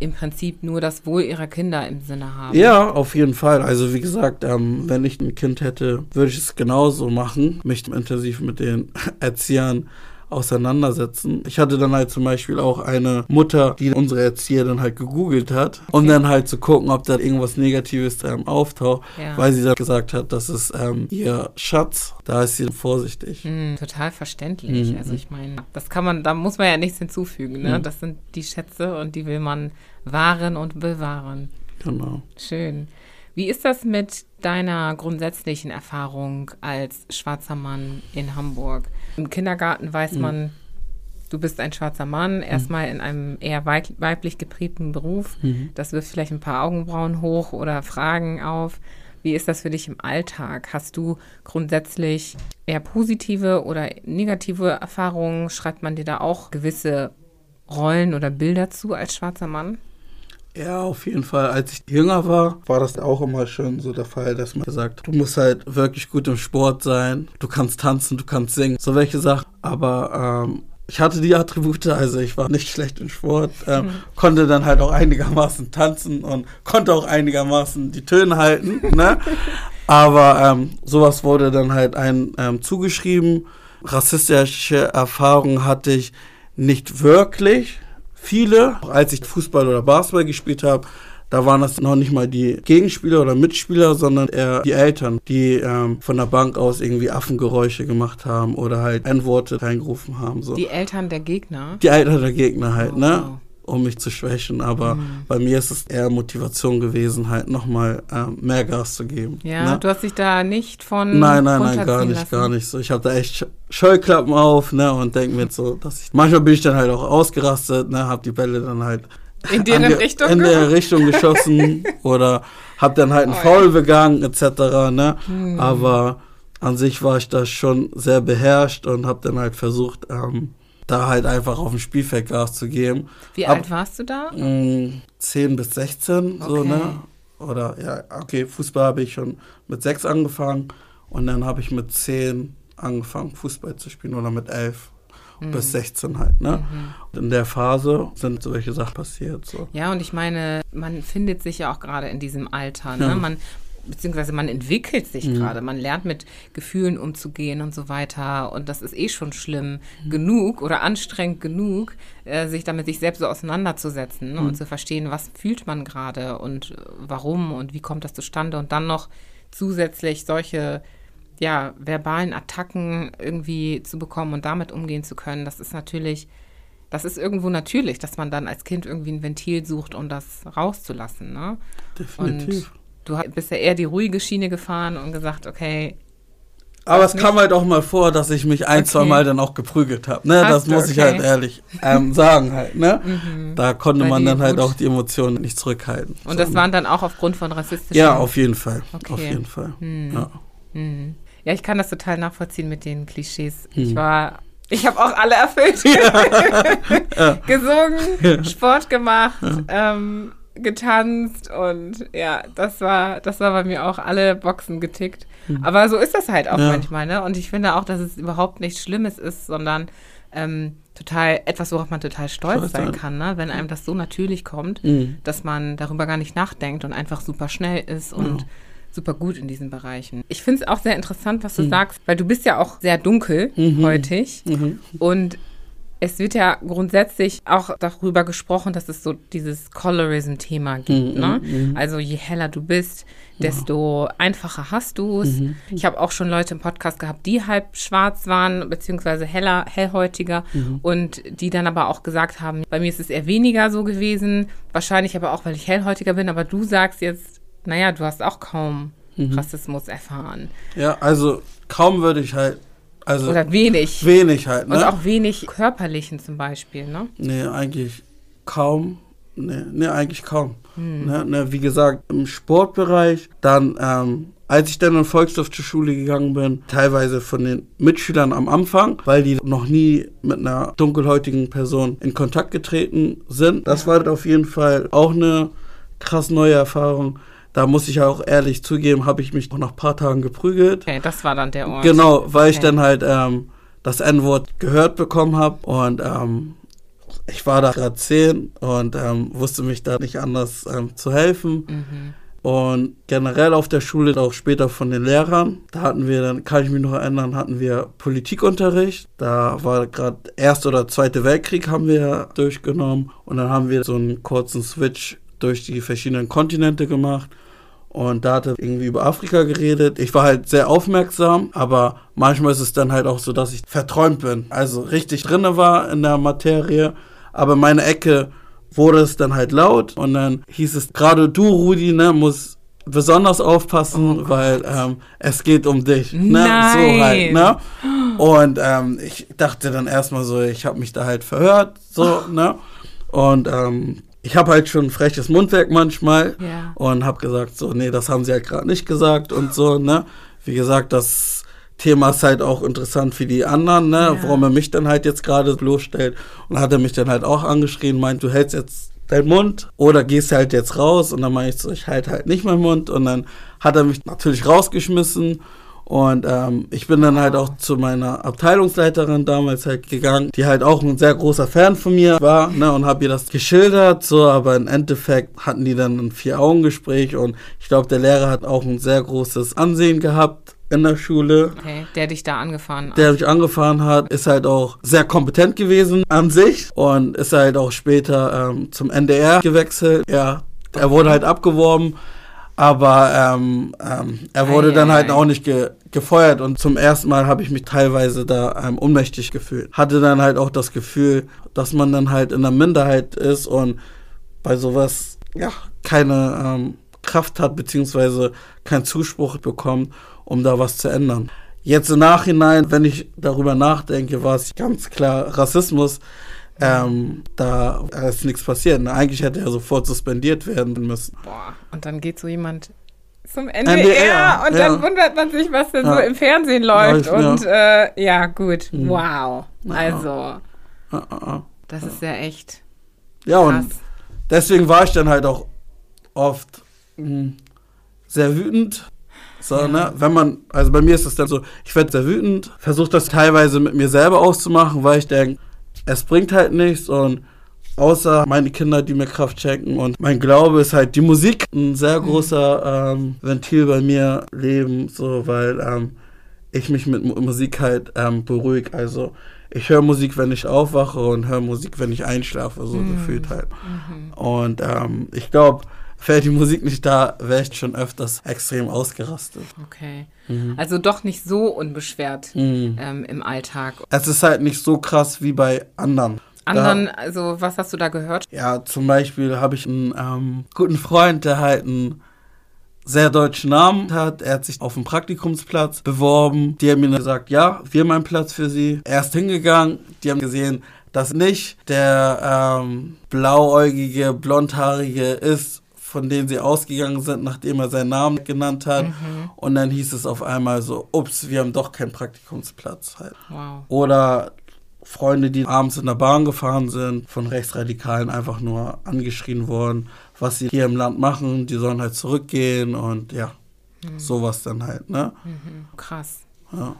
im Prinzip nur das Wohl ihrer Kinder im Sinne haben. Ja, auf jeden Fall. Also wie gesagt, ähm, wenn ich ein Kind hätte, würde ich es genauso machen, mich intensiv mit den Erziehern auseinandersetzen. Ich hatte dann halt zum Beispiel auch eine Mutter, die unsere Erzieher dann halt gegoogelt hat, um Okay. dann halt zu gucken, ob da irgendwas Negatives ähm, auftaucht, Ja. weil sie dann gesagt hat, das ist ähm, ihr Schatz. Da ist sie vorsichtig. Hm, total verständlich. Mhm. Also ich meine, das kann man, da muss man ja nichts hinzufügen. Ne? Mhm. Das sind die Schätze und die will man wahren und bewahren. Genau. Schön. Wie ist das mit deiner grundsätzlichen Erfahrung als schwarzer Mann in Hamburg? Im Kindergarten weiß Mhm. man, du bist ein schwarzer Mann, erstmal in einem eher weib weiblich geprägten Beruf. Mhm. Das wirft vielleicht ein paar Augenbrauen hoch oder Fragen auf. Wie ist das für dich im Alltag? Hast du grundsätzlich eher positive oder negative Erfahrungen? Schreibt man dir da auch gewisse Rollen oder Bilder zu als schwarzer Mann? Ja, auf jeden Fall. Als ich jünger war, war das auch immer schon so der Fall, dass man gesagt, du musst halt wirklich gut im Sport sein, du kannst tanzen, du kannst singen, so welche Sachen. Aber ähm, ich hatte die Attribute, also ich war nicht schlecht im Sport, ähm, konnte dann halt auch einigermaßen tanzen und konnte auch einigermaßen die Töne halten. Ne? Aber ähm, sowas wurde dann halt einem ähm, zugeschrieben. Rassistische Erfahrungen hatte ich nicht wirklich viele. Als ich Fußball oder Basketball gespielt habe, da waren das noch nicht mal die Gegenspieler oder Mitspieler, sondern eher die Eltern, die ähm, von der Bank aus irgendwie Affengeräusche gemacht haben oder halt N-Worte reingerufen haben. So. Die Eltern der Gegner? Die Eltern der Gegner halt, Oh, ne? wow. Um mich zu schwächen. Aber bei mir ist es eher Motivation gewesen, halt nochmal ähm, mehr Gas zu geben. Ja, ne? du hast dich da nicht von Nein, nein, nein, gar nicht, lassen. gar nicht so. Ich habe da echt Sch Scheuklappen auf, ne, und denke mir so, dass ich, manchmal bin ich dann halt auch ausgerastet, ne, hab die Bälle dann halt In deren ange- Richtung in der? Richtung geschossen oder hab dann halt einen Oh, Foul begangen, etc., ne, Hm. aber an sich war ich da schon sehr beherrscht und hab dann halt versucht, ähm, da halt einfach auf dem Spielfeld Gas zu geben. Wie Ab- alt warst du da? Mm, 10 bis 16, so, Okay. ne? Oder ja, okay, Fußball habe ich schon mit 6 angefangen und dann habe ich mit 10 angefangen, Fußball zu spielen oder mit 11 Mhm. bis 16 halt, ne? Und in der Phase sind solche Sachen passiert, so. Ja, und ich meine, man findet sich ja auch gerade in diesem Alter. Ne? Ja. Man beziehungsweise man entwickelt sich gerade, man lernt mit Gefühlen umzugehen und so weiter. Und das ist eh schon schlimm genug oder anstrengend genug, äh, sich damit sich selbst so auseinanderzusetzen ne, und zu verstehen, was fühlt man gerade und äh, warum und wie kommt das zustande und dann noch zusätzlich solche ja, verbalen Attacken irgendwie zu bekommen und damit umgehen zu können, das ist natürlich, das ist irgendwo natürlich, dass man dann als Kind irgendwie ein Ventil sucht, um das rauszulassen. Ne? Definitiv. Und du bist ja eher die ruhige Schiene gefahren und gesagt, okay, Aber es nicht? kam halt auch mal vor, dass ich mich ein, Okay. zwei Mal dann auch geprügelt habe. Ne? Hast Das muss ich okay. Mhm. halt ehrlich ähm, sagen halt. Ne? Da konnte Weil man dann halt auch die Emotionen nicht zurückhalten. und So, das ne? waren dann auch aufgrund von rassistischen. Ja, auf jeden Fall. Okay. Auf jeden Fall. Ja. Ja, ich kann das total nachvollziehen mit den Klischees. Hm. Ich war, ich habe auch alle erfüllt. Gesungen, Sport gemacht, ähm, getanzt und ja, das war, das war bei mir auch alle Boxen getickt. Aber so ist das halt auch. Ja. manchmal, ne? Und ich finde auch, dass es überhaupt nichts Schlimmes ist, sondern ähm, total etwas, worauf man total stolz Stolz sein kann, ne? Wenn einem das so natürlich kommt, Mhm. dass man darüber gar nicht nachdenkt und einfach super schnell ist und super gut in diesen Bereichen. Ich finde es auch sehr interessant, was du sagst, weil du bist ja auch sehr dunkelhäutig und es wird ja grundsätzlich auch darüber gesprochen, dass es so dieses Colorism-Thema gibt. ne? Also je heller du bist, desto einfacher hast du es. Ich habe auch schon Leute im Podcast gehabt, die halb schwarz waren, beziehungsweise heller, hellhäutiger und die dann aber auch gesagt haben, bei mir ist es eher weniger so gewesen, wahrscheinlich aber auch, weil ich hellhäutiger bin, aber du sagst jetzt, naja, du hast auch kaum Rassismus erfahren. ja, also kaum würde ich halt, also Oder wenig. wenig halt. Ne? Und auch wenig körperlichen zum Beispiel, ne? Nee, eigentlich kaum. Nee, nee eigentlich kaum. Hm. Ne, ne, wie gesagt, im Sportbereich, dann, ähm, als ich dann in Volksdorf zur Schule gegangen bin, teilweise von den Mitschülern am Anfang, weil die noch nie mit einer dunkelhäutigen Person in Kontakt getreten sind. Das war auf jeden Fall auch eine krass neue Erfahrung. Da muss ich auch ehrlich zugeben, habe ich mich auch nach ein paar Tagen geprügelt. Okay, das war dann der Ort. Genau, weil ich Okay. dann halt ähm, das N-Wort gehört bekommen habe und ähm, ich war da gerade zehn und ähm, wusste mich da nicht anders ähm, zu helfen. Mhm. Und generell auf der Schule, auch später von den Lehrern, da hatten wir dann, kann ich mich noch erinnern, hatten wir Politikunterricht. Da war gerade Erster oder Zweite Weltkrieg haben wir durchgenommen und dann haben wir so einen kurzen Switch durch die verschiedenen Kontinente gemacht. Und da hat er irgendwie über Afrika geredet. Ich war halt sehr aufmerksam, aber manchmal ist es dann halt auch so, dass ich verträumt bin. Also richtig drinne war in der Materie, aber meine Ecke wurde es dann halt laut und dann hieß es, gerade du, Rudi, ne, muss besonders aufpassen, weil ähm, es geht um dich. Ne? So halt, Nein. ne? Und ähm, ich dachte dann erstmal so, ich habe mich da halt verhört, so, ne? Und ähm, ich habe halt schon ein freches Mundwerk manchmal Ja. und habe gesagt, so, nee, das haben sie halt gerade nicht gesagt und so, ne? Wie gesagt, das Thema ist halt auch interessant für die anderen, ne? Ja. Warum er mich dann halt jetzt gerade bloßstellt. Und hat er mich dann halt auch angeschrien, meint, du hältst jetzt deinen Mund oder gehst halt jetzt raus. Und dann meine ich so, ich halte halt nicht meinen Mund. Und dann hat er mich natürlich rausgeschmissen. Und ähm, ich bin dann halt auch zu meiner Abteilungsleiterin damals halt gegangen, die halt auch ein sehr großer Fan von mir war, ne, und habe ihr das geschildert, so, aber im Endeffekt hatten die dann ein Vier-Augen-Gespräch und ich glaube, der Lehrer hat auch ein sehr großes Ansehen gehabt in der Schule. Okay, der dich da angefahren hat. Der mich angefahren hat, ist halt auch sehr kompetent gewesen an sich und ist halt auch später ähm, zum NDR gewechselt. Ja, er wurde halt abgeworben, aber ähm, ähm, er wurde Ei, dann ei, halt ei. auch nicht ge gefeuert und zum ersten Mal habe ich mich teilweise da ähm, ohnmächtig gefühlt. Hatte dann halt auch das Gefühl, dass man dann halt in der Minderheit ist und bei sowas ja keine ähm, Kraft hat beziehungsweise keinen Zuspruch bekommt, um da was zu ändern. Jetzt im Nachhinein, wenn ich darüber nachdenke, war es ganz klar Rassismus. Ähm, da ist nichts passiert. Ne? Eigentlich hätte er sofort suspendiert werden müssen. Boah, und dann geht so jemand zum NDR, NDR, und dann ja. wundert man sich, was denn Ja. so im Fernsehen läuft. Läuft, ja. und äh, ja, gut. Mhm. Wow. Ja. Also, das ist ja echt Ja, und krass. deswegen war ich dann halt auch oft mh, sehr wütend. So, Ja. ne? Wenn man, also bei mir ist es dann so, ich werde sehr wütend, versuche das teilweise mit mir selber auszumachen, weil ich denke, es bringt halt nichts und außer meine Kinder, die mir Kraft schenken. Und mein Glaube ist halt die Musik, ein sehr großer ähm, Ventil bei mir leben, so, weil ähm, ich mich mit Mu- Musik halt ähm, beruhige. Also ich höre Musik, wenn ich aufwache und höre Musik, wenn ich einschlafe, so gefühlt halt. Und ähm, ich glaube, wäre die Musik nicht da, wäre ich schon öfters extrem ausgerastet. Okay. Mhm. Also doch nicht so unbeschwert Mhm. ähm, im Alltag. Es ist halt nicht so krass wie bei anderen. Anderen, also was hast du da gehört? Ja, zum Beispiel habe ich einen ähm, guten Freund, der halt einen sehr deutschen Namen hat. Er hat sich auf einen Praktikumsplatz beworben. Die haben mir gesagt, ja, wir haben einen Platz für sie. Er ist hingegangen. Die haben gesehen, dass nicht der ähm, blauäugige, blondhaarige ist, von dem sie ausgegangen sind, nachdem er seinen Namen genannt hat. Und dann hieß es auf einmal so, ups, wir haben doch keinen Praktikumsplatz halt. Wow. Oder Freunde, die abends in der Bahn gefahren sind, von Rechtsradikalen einfach nur angeschrien worden, was sie hier im Land machen, die sollen halt zurückgehen und ja, sowas dann halt, ne? Krass. Ja.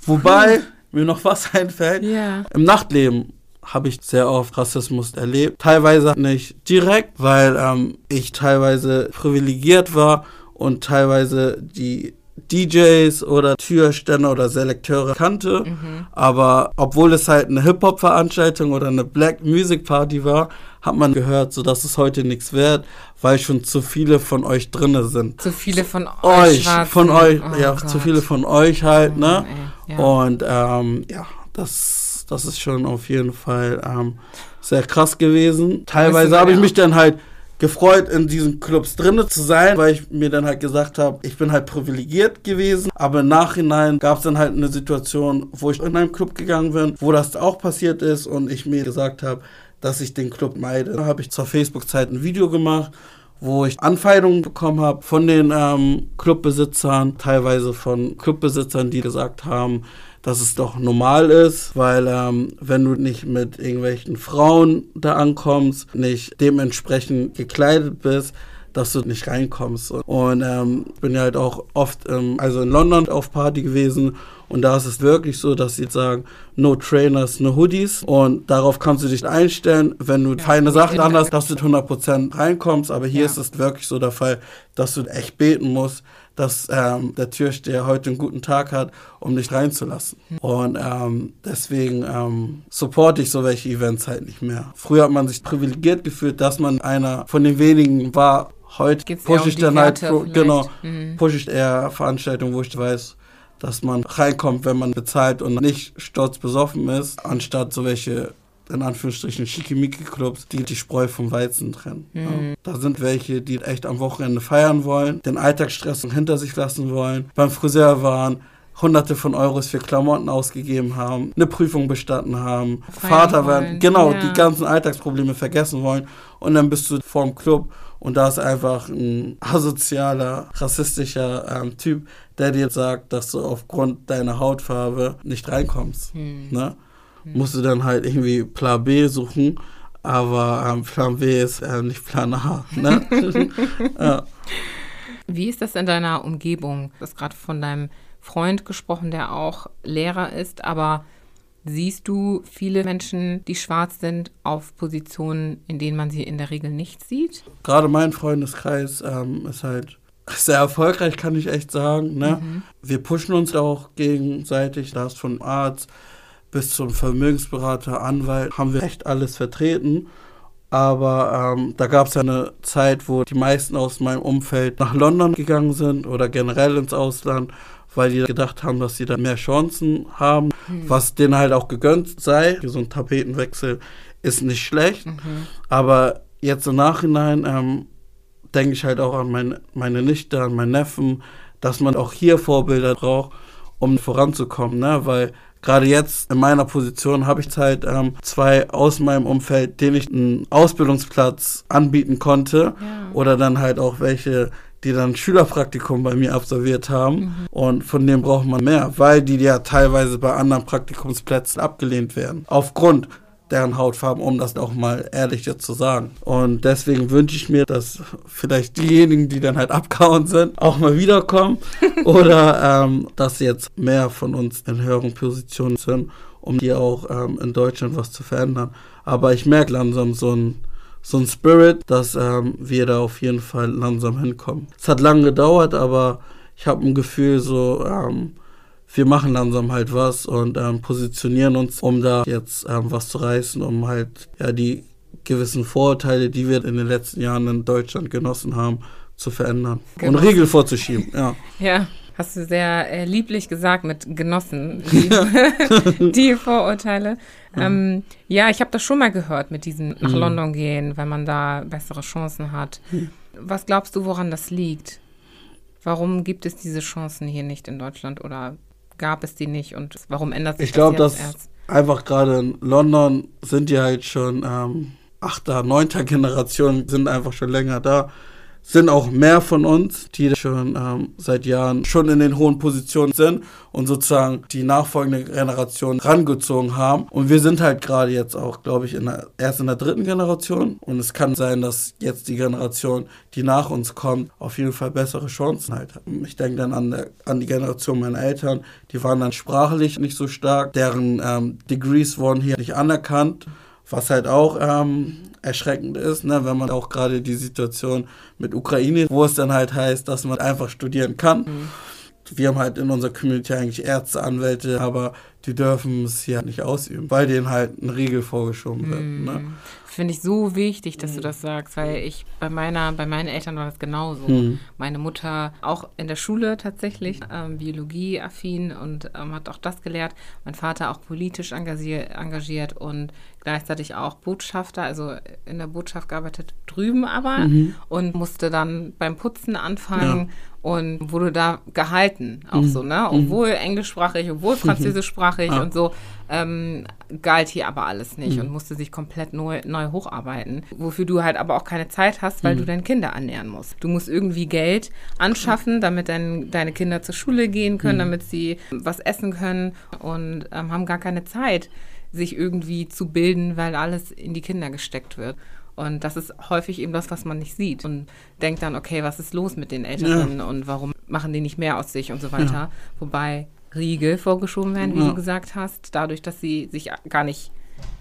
Wobei mir noch was einfällt, Ja. im Nachtleben habe ich sehr oft Rassismus erlebt. Teilweise nicht direkt, weil ähm, ich teilweise privilegiert war und teilweise die DJs oder Türständer oder Selekteure kannte. Aber obwohl es halt eine Hip-Hop-Veranstaltung oder eine Black Music Party war, hat man gehört, so dass es heute nichts wert, weil schon zu viele von euch drinne sind. Zu viele von euch. Euch, von euch, Oh ja, Gott. zu viele von euch halt, Oh ne? Mann, ey. Ja. Und ähm, ja, das, das ist schon auf jeden Fall ähm, sehr krass gewesen. Teilweise habe ich mich dann halt gefreut, in diesen Clubs drinne zu sein, weil ich mir dann halt gesagt habe, ich bin halt privilegiert gewesen. Aber im Nachhinein gab es dann halt eine Situation, wo ich in einen Club gegangen bin, wo das auch passiert ist und ich mir gesagt habe, dass ich den Club meide. Da habe ich zur Facebook-Zeit ein Video gemacht, wo ich Anfeindungen bekommen habe von den ähm, Clubbesitzern, teilweise von Clubbesitzern, die gesagt haben, dass es doch normal ist, weil ähm, wenn du nicht mit irgendwelchen Frauen da ankommst, nicht dementsprechend gekleidet bist, dass du nicht reinkommst. Und ähm, ich bin ja halt auch oft, ähm, also in London auf Party gewesen und da ist es wirklich so, dass sie sagen, no trainers, no hoodies und darauf kannst du dich einstellen, wenn du Ja, feine Sachen anhast, dass du zu 100% reinkommst, aber hier Ja. ist es wirklich so der Fall, dass du echt beten musst, dass ähm, der Türsteher heute einen guten Tag hat, um dich reinzulassen. Und ähm, deswegen ähm, supporte ich so welche Events halt nicht mehr. Früher hat man sich privilegiert gefühlt, dass man einer von den wenigen war. Heute pushe ich dann halt, Werte vielleicht? genau, Mhm. pushe ich eher Veranstaltungen, wo ich weiß, dass man reinkommt, wenn man bezahlt und nicht stolz besoffen ist, anstatt so welche in Anführungsstrichen Schickimicki-Clubs, die die Spreu vom Weizen trennen. Ja. Da sind welche, die echt am Wochenende feiern wollen, den Alltagsstress hinter sich lassen wollen, beim Friseur waren, hunderte von Euros für Klamotten ausgegeben haben, eine Prüfung bestanden haben, Feiern Vater werden, wollen, genau, ja. die ganzen Alltagsprobleme vergessen wollen und dann bist du vorm Club und da ist einfach ein asozialer, rassistischer ähm, Typ, der dir sagt, dass du aufgrund deiner Hautfarbe nicht reinkommst. Hm. Ne? Musst du dann halt irgendwie Plan B suchen, aber ähm, Plan B ist ähm, nicht Plan A. Ne? ja. Wie ist das in deiner Umgebung? Du hast gerade von deinem Freund gesprochen, der auch Lehrer ist, aber siehst du viele Menschen, die schwarz sind, auf Positionen, in denen man sie in der Regel nicht sieht? Gerade mein Freundeskreis ähm, ist halt sehr erfolgreich, kann ich echt sagen. Ne? Wir pushen uns auch gegenseitig. Da ist von Arzt bis zum Vermögensberater, Anwalt, haben wir echt alles vertreten. Aber ähm, da gab es ja eine Zeit, wo die meisten aus meinem Umfeld nach London gegangen sind oder generell ins Ausland, weil die gedacht haben, dass sie da mehr Chancen haben, was denen halt auch gegönnt sei. So ein Tapetenwechsel ist nicht schlecht. Aber jetzt im Nachhinein ähm, denke ich halt auch an mein, meine Nichte, an meinen Neffen, dass man auch hier Vorbilder braucht, um voranzukommen, ne? Weil gerade jetzt in meiner Position habe ich halt ähm, zwei aus meinem Umfeld, denen ich einen Ausbildungsplatz anbieten konnte Ja. oder dann halt auch welche, die dann Schülerpraktikum bei mir absolviert haben und von denen braucht man mehr, weil die ja teilweise bei anderen Praktikumsplätzen abgelehnt werden. Aufgrund deren Hautfarben, um das auch mal ehrlich jetzt zu sagen. Und deswegen wünsche ich mir, dass vielleicht diejenigen, die dann halt abgehauen sind, auch mal wiederkommen oder ähm, dass jetzt mehr von uns in höheren Positionen sind, um die auch ähm, in Deutschland was zu verändern. Aber ich merke langsam so ein so ein Spirit, dass ähm, wir da auf jeden Fall langsam hinkommen. Es hat lange gedauert, aber ich habe ein Gefühl, so ähm, wir machen langsam halt was und ähm, positionieren uns, um da jetzt ähm, was zu reißen, um halt ja die gewissen Vorurteile, die wir in den letzten Jahren in Deutschland genossen haben, zu verändern Genau. und Riegel vorzuschieben. Ja. Ja, hast du sehr äh, lieblich gesagt mit Genossen, die, die Vorurteile. Ähm, ja, ich habe das schon mal gehört mit diesem nach Mhm. London gehen, wenn man da bessere Chancen hat. Was glaubst du, woran das liegt? Warum gibt es diese Chancen hier nicht in Deutschland oder gab es die nicht und warum ändert sich Ich glaube, das dass jetzt erst? einfach gerade in London sind die halt schon ähm, achter, neunter Generation, sind einfach schon länger da. Sind auch mehr von uns, die schon ähm, seit Jahren schon in den hohen Positionen sind und sozusagen die nachfolgende Generation rangezogen haben. Und wir sind halt gerade jetzt auch, glaube ich, in der, erst in der dritten Generation. Und es kann sein, dass jetzt die Generation, die nach uns kommt, auf jeden Fall bessere Chancen halt hat. Ich denke dann an, der, an die Generation meiner Eltern, die waren dann sprachlich nicht so stark, deren ähm, Degrees wurden hier nicht anerkannt. Was halt auch ähm, erschreckend ist, ne, wenn man auch gerade die Situation mit Ukraine, wo es dann halt heißt, dass man einfach studieren kann. Wir haben halt in unserer Community eigentlich Ärzte, Anwälte, aber die dürfen es hier nicht ausüben, weil denen halt ein Riegel vorgeschoben wird. Ne? Finde ich so wichtig, dass du das sagst, weil ich bei meiner, bei meinen Eltern war das genauso. Mhm. Meine Mutter auch in der Schule tatsächlich, ähm, Biologie-affin und ähm, hat auch das gelehrt. Mein Vater auch politisch engagiert, engagiert und gleichzeitig auch Botschafter, also in der Botschaft gearbeitet, drüben aber und musste dann beim Putzen anfangen und wurde da gehalten, auch so, ne? Obwohl englischsprachig, obwohl französischsprachig Ah. und so, ähm, galt hier aber alles nicht und musste sich komplett neu, neu hocharbeiten. Wofür du halt aber auch keine Zeit hast, weil du deine Kinder ernähren musst. Du musst irgendwie Geld anschaffen, damit dein, deine Kinder zur Schule gehen können, damit sie was essen können und ähm, haben gar keine Zeit, sich irgendwie zu bilden, weil alles in die Kinder gesteckt wird. Und das ist häufig eben das, was man nicht sieht. Und denkt dann, okay, was ist los mit den Älteren und warum machen die nicht mehr aus sich und so weiter. Wobei Riegel vorgeschoben werden, wie Ja. du gesagt hast, dadurch, dass sie sich gar nicht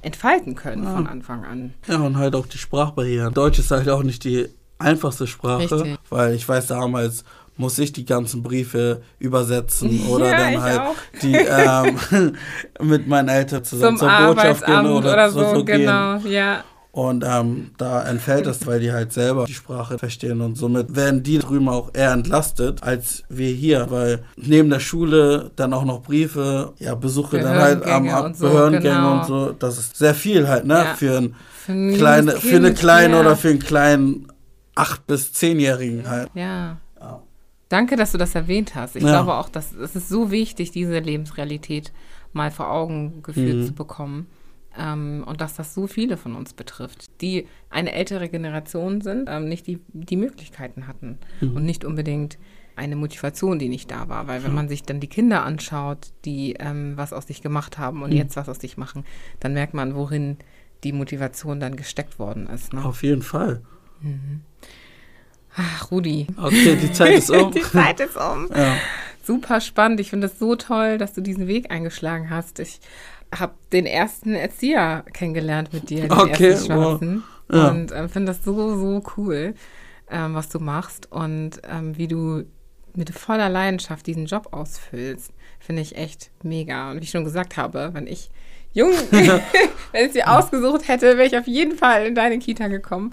entfalten können von Anfang an. Ja, und halt auch die Sprachbarrieren. Deutsch ist halt auch nicht die einfachste Sprache, Richtig. weil ich weiß, damals muss ich die ganzen Briefe übersetzen oder Ja, dann halt auch. die ähm, mit meinen Eltern zusammen Zum zur Botschaft gehen oder, oder, so, so, so gehen. genau, ja. Und ähm, da entfällt es, weil die halt selber die Sprache verstehen und somit werden die drüben auch eher entlastet als wir hier, weil neben der Schule dann auch noch Briefe, ja Besuche dann halt am, und so, Behördengänge genau. und so, das ist sehr viel halt, ne, Ja. für ein Für ein kleine, für eine kleine ja. oder für einen kleinen acht bis zehnjährigen halt. Ja. Ja. Danke, dass du das erwähnt hast. Ich glaube auch, dass es ist so wichtig, diese Lebensrealität mal vor Augen geführt Mhm. zu bekommen. Ähm, und dass das so viele von uns betrifft, die eine ältere Generation sind, ähm, nicht die, die Möglichkeiten hatten Mhm. und nicht unbedingt eine Motivation, die nicht da war. Weil wenn man sich dann die Kinder anschaut, die ähm, was aus sich gemacht haben und Mhm. jetzt was aus sich machen, dann merkt man, worin die Motivation dann gesteckt worden ist. Ne? Auf jeden Fall. Ach, Rudi. Okay, die Zeit ist um. die Zeit ist um. ja. Super spannend. Ich finde es so toll, dass du diesen Weg eingeschlagen hast. Ich habe den ersten Erzieher kennengelernt mit dir, den Okay, ersten Schwarzen. wow. Ja. Und ähm, finde das so, so cool, ähm, was du machst und ähm, wie du mit voller Leidenschaft diesen Job ausfüllst. Finde ich echt mega. Und wie ich schon gesagt habe, wenn ich jung, wenn ich sie ausgesucht hätte, wäre ich auf jeden Fall in deine Kita gekommen.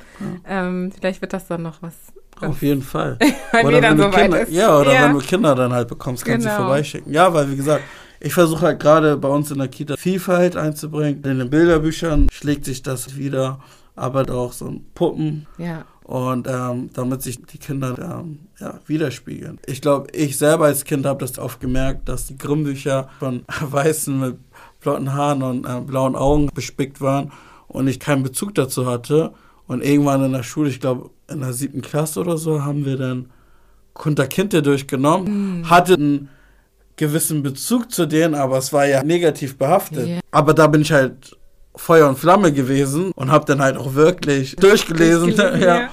Ähm, vielleicht wird das dann noch was. Auf jeden Fall. Wenn oder wenn du so Kinder, ja, oder Ja. wenn du Kinder dann halt bekommst, kannst du Genau. vorbeischicken. Ja, weil wie gesagt, ich versuche halt gerade bei uns in der Kita Vielfalt einzubringen. In den Bilderbüchern schlägt sich das wieder, aber auch so ein Puppen Ja. und ähm, damit sich die Kinder ähm, ja, widerspiegeln. Ich glaube, ich selber als Kind habe das oft gemerkt, dass die Grimm-Bücher von Weißen mit blonden Haaren und äh, blauen Augen bespickt waren und ich keinen Bezug dazu hatte. Und irgendwann in der Schule, ich glaube in der siebten Klasse oder so, haben wir dann Kunter Kinte durchgenommen, hatte einen gewissen Bezug zu denen, aber es war ja negativ behaftet. Ja. Aber da bin ich halt Feuer und Flamme gewesen und habe dann halt auch wirklich durchgelesen. Durchgelesen, ja. ja.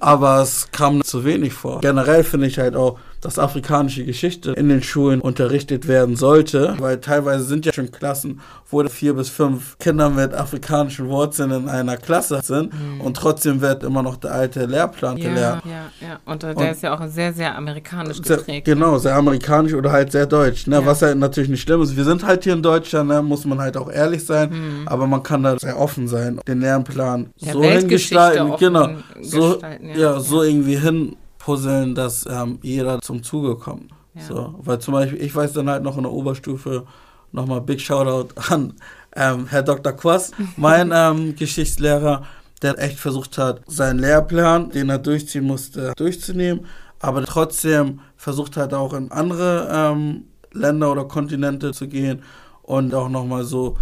Aber es kam zu wenig vor. Generell finde ich halt auch, dass afrikanische Geschichte in den Schulen unterrichtet werden sollte, weil teilweise sind ja schon Klassen, wo vier bis fünf Kinder mit afrikanischen Wurzeln in einer Klasse sind und trotzdem wird immer noch der alte Lehrplan Mhm. Ja, gelernt. ja, ja. Und der Und- ist ja auch sehr, sehr amerikanisch Sehr, geprägt. genau, sehr amerikanisch oder halt sehr deutsch. Ne? Ja. Was halt natürlich nicht schlimm ist. Wir sind halt hier in Deutschland, ne? muss man halt auch ehrlich sein, Mhm. aber man kann da sehr offen sein, den Lernplan Ja, so hingestalten, genau, so, gestalten, ja. ja, so irgendwie hinpuzzeln, dass ähm, jeder zum Zuge kommt. Ja. So, weil zum Beispiel, ich weiß dann halt noch in der Oberstufe, nochmal Big Shoutout an ähm, Herr Dr. Quass, mein ähm, Geschichtslehrer, der echt versucht hat, seinen Lehrplan, den er durchziehen musste, durchzunehmen, aber trotzdem versucht hat, auch in andere ähm, Länder oder Kontinente zu gehen und auch nochmal so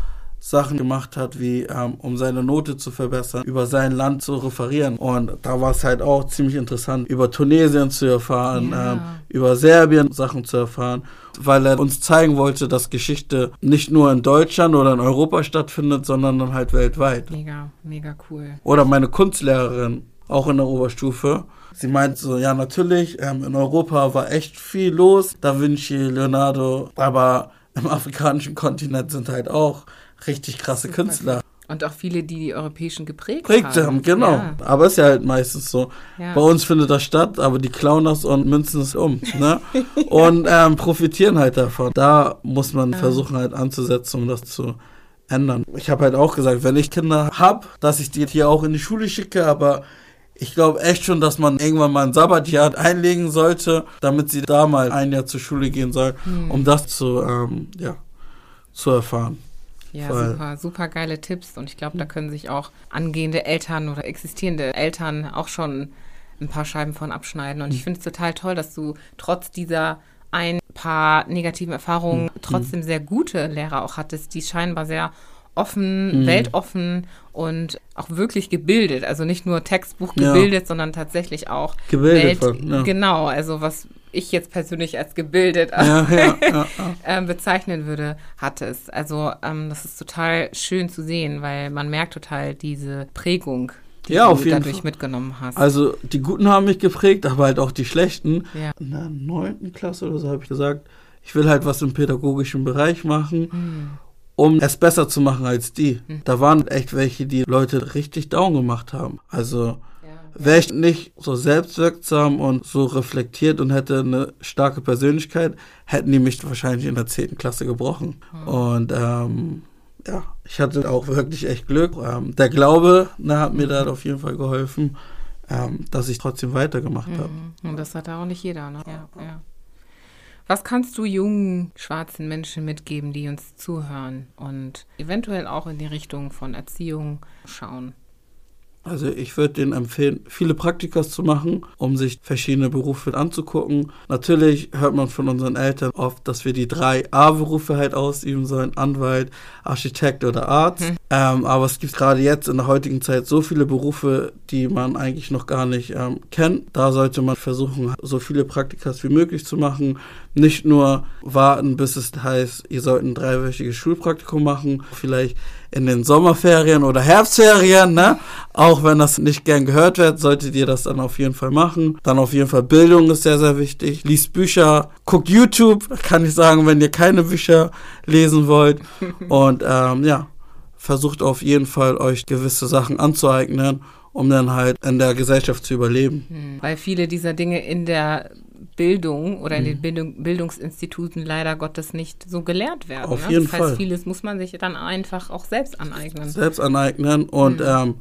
Sachen gemacht hat, wie ähm, um seine Note zu verbessern, über sein Land zu referieren. Und da war es halt auch ziemlich interessant, über Tunesien zu erfahren, Ja. ähm, über Serbien Sachen zu erfahren, weil er uns zeigen wollte, dass Geschichte nicht nur in Deutschland oder in Europa stattfindet, sondern dann halt weltweit. Mega, mega cool. Oder meine Kunstlehrerin, auch in der Oberstufe. Sie meint so, ja natürlich, ähm, in Europa war echt viel los, Da Vinci, Leonardo, aber im afrikanischen Kontinent sind halt auch richtig krasse. Künstler. Und auch viele, die die europäischen geprägt Prägt haben. haben, genau. Ja, Aber ist ja halt meistens so. ja. Bei uns findet das statt, aber die klauen das und münzen es um. Ne? Und ähm, profitieren halt davon. Da muss man Ja. versuchen halt anzusetzen, um das zu ändern. Ich habe halt auch gesagt, wenn ich Kinder habe, dass ich die hier auch in die Schule schicke, aber ich glaube echt schon, dass man irgendwann mal ein Sabbatjahr einlegen sollte, damit sie da mal ein Jahr zur Schule gehen soll, Hm. um das zu, ähm, ja, zu erfahren. Ja, Voll. super, super geile Tipps. Und ich glaube, da können sich auch angehende Eltern oder existierende Eltern auch schon ein paar Scheiben von abschneiden. Und Hm. ich finde es total toll, dass du trotz dieser ein paar negativen Erfahrungen Hm. trotzdem sehr gute Lehrer auch hattest, die scheinbar sehr offen, Mhm. weltoffen und auch wirklich gebildet. Also nicht nur Textbuch Ja. gebildet, sondern tatsächlich auch Gebildet. Welt, voll, ja. genau, also was ich jetzt persönlich als gebildet Ja, ja, ja, ja. ähm, bezeichnen würde, hattest. Also ähm, das ist total schön zu sehen, weil man merkt total diese Prägung, die Ja, du auf jeden dadurch Fall. mitgenommen hast. Also die Guten haben mich geprägt, aber halt auch die Schlechten. ja. In der neunten Klasse oder so habe ich gesagt, ich will halt was im pädagogischen Bereich machen, Hm. Um es besser zu machen als die. Hm. Da waren echt welche, die Leute richtig down gemacht haben. Also wäre ich nicht so selbstwirksam und so reflektiert und hätte eine starke Persönlichkeit, hätten die mich wahrscheinlich in der zehnten Klasse gebrochen. Hm. Und ähm, ja, ich hatte auch wirklich echt Glück. Ähm, der Glaube ne, hat mir da auf jeden Fall geholfen, ähm, dass ich trotzdem weitergemacht habe. Mhm. Und das hat auch nicht jeder, ne? Ja, ja. Was kannst du jungen schwarzen Menschen mitgeben, die uns zuhören und eventuell auch in die Richtung von Erziehung schauen? Also ich würde denen empfehlen, viele Praktikas zu machen, um sich verschiedene Berufe anzugucken. Natürlich hört man von unseren Eltern oft, dass wir die drei A-Berufe halt ausüben sollen, Anwalt, Architekt oder Arzt. Hm. Ähm, aber es gibt gerade jetzt in der heutigen Zeit so viele Berufe, die man eigentlich noch gar nicht ähm, kennt. Da sollte man versuchen, so viele Praktikas wie möglich zu machen. Nicht nur warten, bis es heißt, ihr sollt ein dreiwöchiges Schulpraktikum machen, vielleicht in den Sommerferien oder Herbstferien, ne? Auch wenn das nicht gern gehört wird, solltet ihr das dann auf jeden Fall machen. Dann auf jeden Fall Bildung ist sehr, sehr wichtig. Liest Bücher, guckt YouTube, kann ich sagen, wenn ihr keine Bücher lesen wollt. Und ähm, ja, versucht auf jeden Fall euch gewisse Sachen anzueignen, um dann halt in der Gesellschaft zu überleben. Hm. Weil viele dieser Dinge in der Bildung oder in Mhm. den Bildung, Bildungsinstituten leider Gottes nicht so gelehrt werden. Auf ne? jeden das heißt, Fall. vieles muss man sich dann einfach auch selbst aneignen. Selbst aneignen und Mhm. ähm,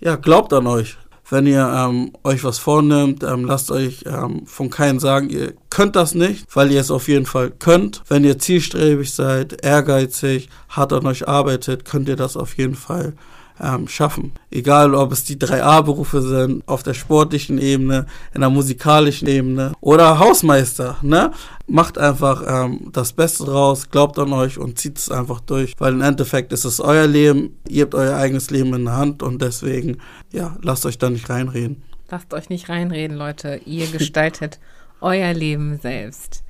ja, glaubt an euch. Wenn ihr ähm, euch was vornimmt, ähm, lasst euch ähm, von keinem sagen, ihr könnt das nicht, weil ihr es auf jeden Fall könnt. Wenn ihr zielstrebig seid, ehrgeizig, hart an euch arbeitet, könnt ihr das auf jeden Fall ähm, schaffen. Egal, ob es die 3A-Berufe sind, auf der sportlichen Ebene, in der musikalischen Ebene oder Hausmeister, ne? Macht einfach ähm, das Beste draus, glaubt an euch und zieht es einfach durch, weil im Endeffekt ist es euer Leben, ihr habt euer eigenes Leben in der Hand und deswegen, ja, lasst euch da nicht reinreden. Lasst euch nicht reinreden, Leute. Ihr gestaltet euer Leben selbst.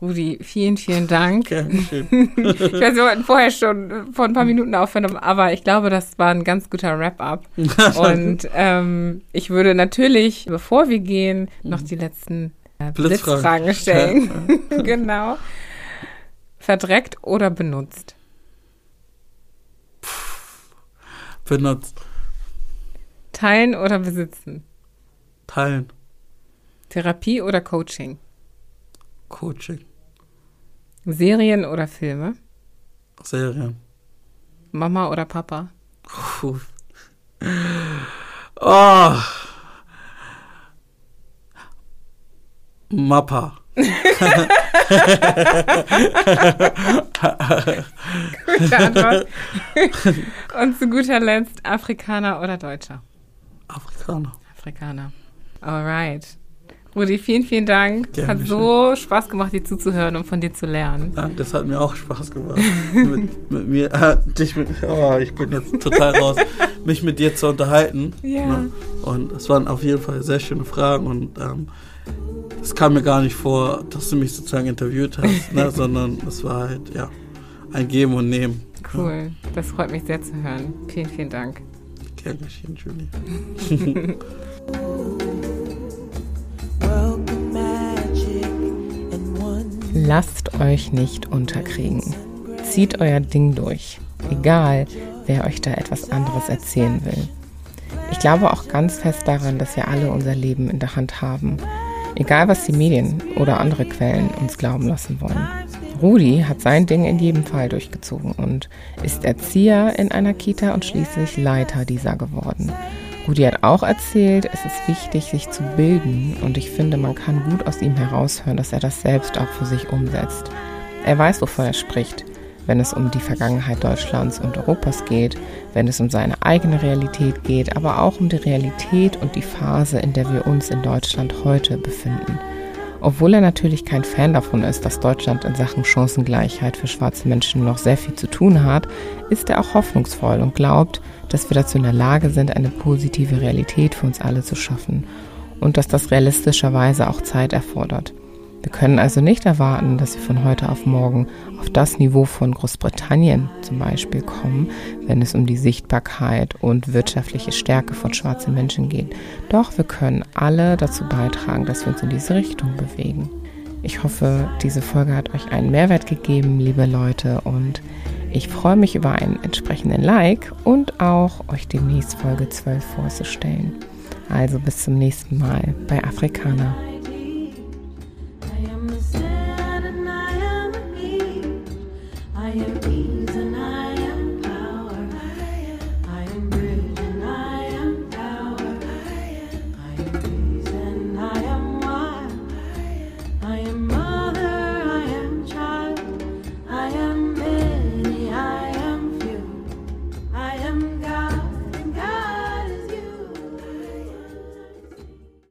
Rudi, vielen, vielen Dank. Gerne schön. Ich weiß, wir wollten vorher schon vor ein paar Minuten aufhören, aber ich glaube, das war ein ganz guter Wrap-up. Und ähm, ich würde natürlich, bevor wir gehen, noch die letzten äh, Blitzfragen. Blitzfragen stellen. genau. Verdreckt oder benutzt? Benutzt. Teilen oder besitzen? Teilen. Therapie oder Coaching? Coaching. Serien oder Filme? Serien. Mama oder Papa? Puh. Oh. Mappa. Gute Antwort. Und zu guter Letzt Afrikaner oder Deutscher? Afrikaner. Afrikaner. Alright. Rudi, vielen, vielen Dank. Gerne Hat so Spaß gemacht, dir zuzuhören und von dir zu lernen. Das hat mir auch Spaß gemacht. mit, mit mir, äh, dich mit, oh, ich bin jetzt total raus, mich mit dir zu unterhalten. Ja. Ne? Und es waren auf jeden Fall sehr schöne Fragen und ähm, es kam mir gar nicht vor, dass du mich sozusagen interviewt hast, ne? sondern es war halt, ja, ein Geben und Nehmen. Cool. Das freut mich sehr zu hören. Vielen, vielen Dank. Gern geschehen, Julie. Lasst euch nicht unterkriegen. Zieht euer Ding durch. Egal, wer euch da etwas anderes erzählen will. Ich glaube auch ganz fest daran, dass wir alle unser Leben in der Hand haben. Egal, was die Medien oder andere Quellen uns glauben lassen wollen. Rudi hat sein Ding in jedem Fall durchgezogen und ist Erzieher in einer Kita und schließlich Leiter dieser geworden. Rudi hat auch erzählt, es ist wichtig, sich zu bilden und ich finde, man kann gut aus ihm heraushören, dass er das selbst auch für sich umsetzt. Er weiß, wovon er spricht, wenn es um die Vergangenheit Deutschlands und Europas geht, wenn es um seine eigene Realität geht, aber auch um die Realität und die Phase, in der wir uns in Deutschland heute befinden. Obwohl er natürlich kein Fan davon ist, dass Deutschland in Sachen Chancengleichheit für schwarze Menschen noch sehr viel zu tun hat, ist er auch hoffnungsvoll und glaubt, dass wir dazu in der Lage sind, eine positive Realität für uns alle zu schaffen und dass das realistischerweise auch Zeit erfordert. Wir können also nicht erwarten, dass wir von heute auf morgen auf das Niveau von Großbritannien zum Beispiel kommen, wenn es um die Sichtbarkeit und wirtschaftliche Stärke von schwarzen Menschen geht. Doch wir können alle dazu beitragen, dass wir uns in diese Richtung bewegen. Ich hoffe, diese Folge hat euch einen Mehrwert gegeben, liebe Leute, und ich freue mich über einen entsprechenden Like und auch euch demnächst Folge 12 vorzustellen. Also bis zum nächsten Mal bei Afrikaner. I am